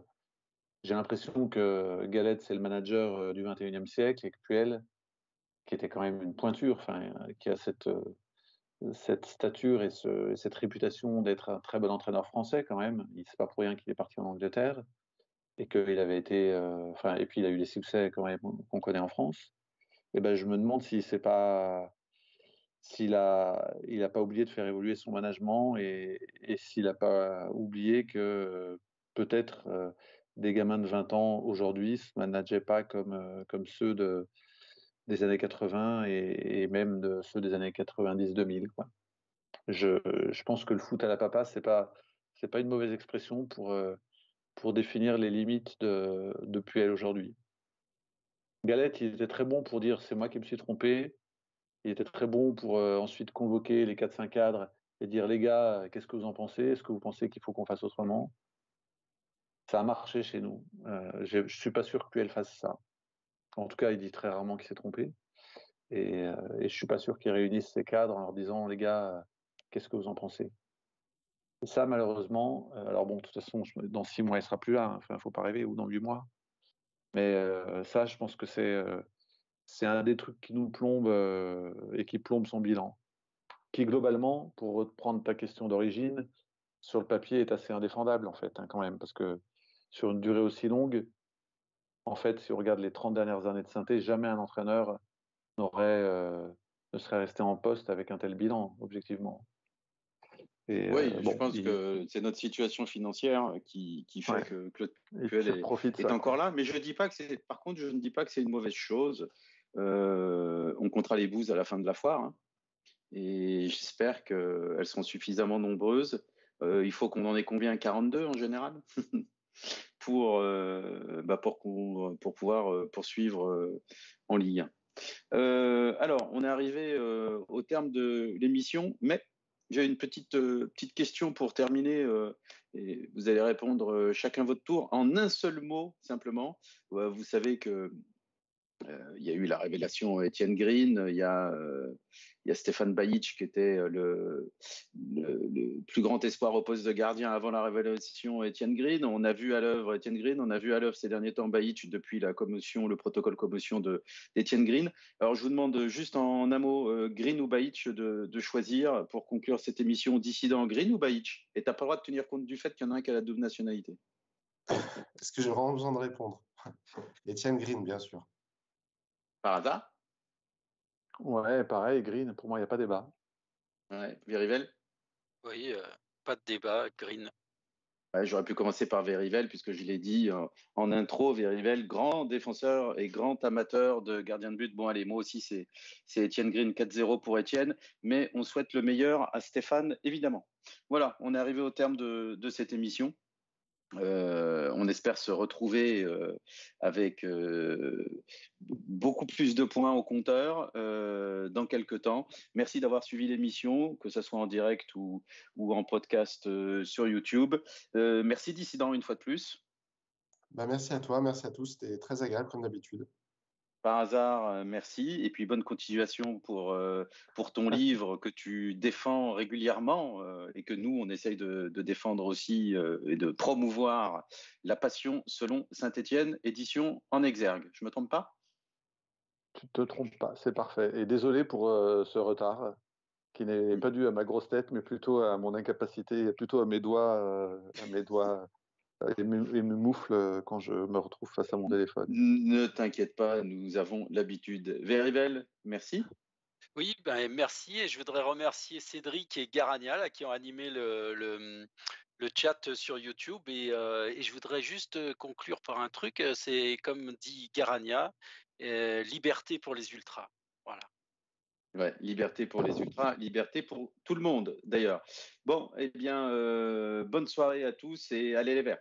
j'ai l'impression que Galette, c'est le manager euh, du 21e siècle et que Puel, qui était quand même une pointure, qui a cette, stature et, cette réputation d'être un très bon entraîneur français quand même. Il c'est pas pour rien qu'il est parti en Angleterre et qu'il avait été, et puis il a eu les succès qu'on connaît en France. Et ben, je me demande si c'est pas s'il a, il n'a pas oublié de faire évoluer son management et, s'il n'a pas oublié que peut-être euh, des gamins de 20 ans aujourd'hui ne se manageaient pas comme, euh, comme ceux de, des années 80 et, même de ceux des années 90-2000. Je, je, pense que le foot à la papa, ce n'est pas, pas une mauvaise expression pour, euh, pour définir les limites de, de Puel aujourd'hui. Galette, il était très bon pour dire c'est moi qui me suis trompé, il était très bon pour euh, ensuite convoquer les 4-5 cadres et dire les gars, qu'est-ce que vous en pensez? Est-ce que vous pensez qu'il faut qu'on fasse autrement? Ça a marché chez nous. Euh, je ne suis pas sûr qu'elle fasse ça. En tout cas, il dit très rarement qu'il s'est trompé. Et, euh, je ne suis pas sûr qu'il réunisse ses cadres en leur disant les gars, qu'est-ce que vous en pensez? Et ça, malheureusement, alors bon, de toute façon, dans six mois, il sera plus là. Hein. Il ne faut pas rêver, ou dans huit mois. Mais ça, je pense que c'est c'est un des trucs qui nous plombe euh, et qui plombe son bilan. Qui globalement, pour reprendre ta question d'origine, sur le papier est assez indéfendable en fait, hein, quand même, parce que sur une durée aussi longue, en fait, si on regarde les 30 dernières années de synthé, jamais un entraîneur n'aurait, euh, ne serait resté en poste avec un tel bilan, objectivement. Et, oui, euh, je pense que c'est notre situation financière qui, qui fait que Claude Puel est, est encore là. Mais je dis pas que c'est, par contre, je ne dis pas que c'est une mauvaise chose. Euh, on comptera les bouses à la fin de la foire. Hein. et j'espère qu'elles seront suffisamment nombreuses. Euh, il faut qu'on en ait combien? 42 en général? Pour, euh, bah pour, pouvoir poursuivre en Ligue 1. alors, on est arrivé au terme de l'émission, mais j'ai une petite, petite question pour terminer. et vous allez répondre chacun votre tour en un seul mot, simplement. vous savez que il y a eu la révélation Étienne Green, il y a, euh, Stéphane Bajic qui était euh, le, plus grand espoir au poste de gardien avant la révélation Étienne Green. On a vu à l'œuvre Étienne Green, on a vu à l'œuvre ces derniers temps Bajic depuis la commotion, le protocole commotion d'Étienne Green. Alors je vous demande juste en un mot, Green ou Bajic, de, de, choisir pour conclure cette émission dissident Green ou Bajic Et tu n'as pas le droit de tenir compte du fait qu'il y en a un qui a la double nationalité. Est-ce que j'ai vraiment besoin de répondre? Étienne Green, bien sûr. Par hasard? Ouais, pareil, Green, pour moi, il n'y a pas débat. Ouais, Verivel? Oui, euh, pas de débat, Green. J'aurais pu commencer par Verivel, puisque je l'ai dit en intro, Verivel, grand défenseur et grand amateur de gardien de but. Bon, allez, moi aussi, c'est, c'est Étienne Green, 4-0 pour Étienne, mais on souhaite le meilleur à Stéphane, évidemment. Voilà, on est arrivé au terme de, de cette émission. Euh, on espère se retrouver euh, avec euh, beaucoup plus de points au compteur dans quelques temps. Merci d'avoir suivi l'émission, que ce soit en direct ou, en podcast sur YouTube. merci Dissident une fois de plus. Bah, merci à toi, merci à tous. C'était très agréable comme d'habitude. Par hasard, euh, merci. Et puis bonne continuation pour, euh, pour ton livre que tu défends régulièrement euh, et que nous, on essaye de, défendre aussi et de promouvoir la passion selon Saint-Étienne, édition en exergue. Je me trompe pas? Tu te trompes pas, c'est parfait. Et désolé pour ce retard qui n'est pas dû à ma grosse tête, mais plutôt à mon incapacité, plutôt à mes doigts, à mes doigts et me, me, moufle euh, quand je me retrouve face à mon téléphone. Ne t'inquiète pas, nous avons l'habitude. Verivel, merci. Oui, ben merci et je voudrais remercier Cédric et Garania qui ont animé le, le, chat sur YouTube et, euh, et, je voudrais juste euh, conclure par un truc, c'est comme dit Garania, liberté pour les ultras. Voilà. Ouais, liberté pour les ultras, liberté pour tout le monde d'ailleurs. Bon, eh bien, bonne soirée à tous et allez les verts.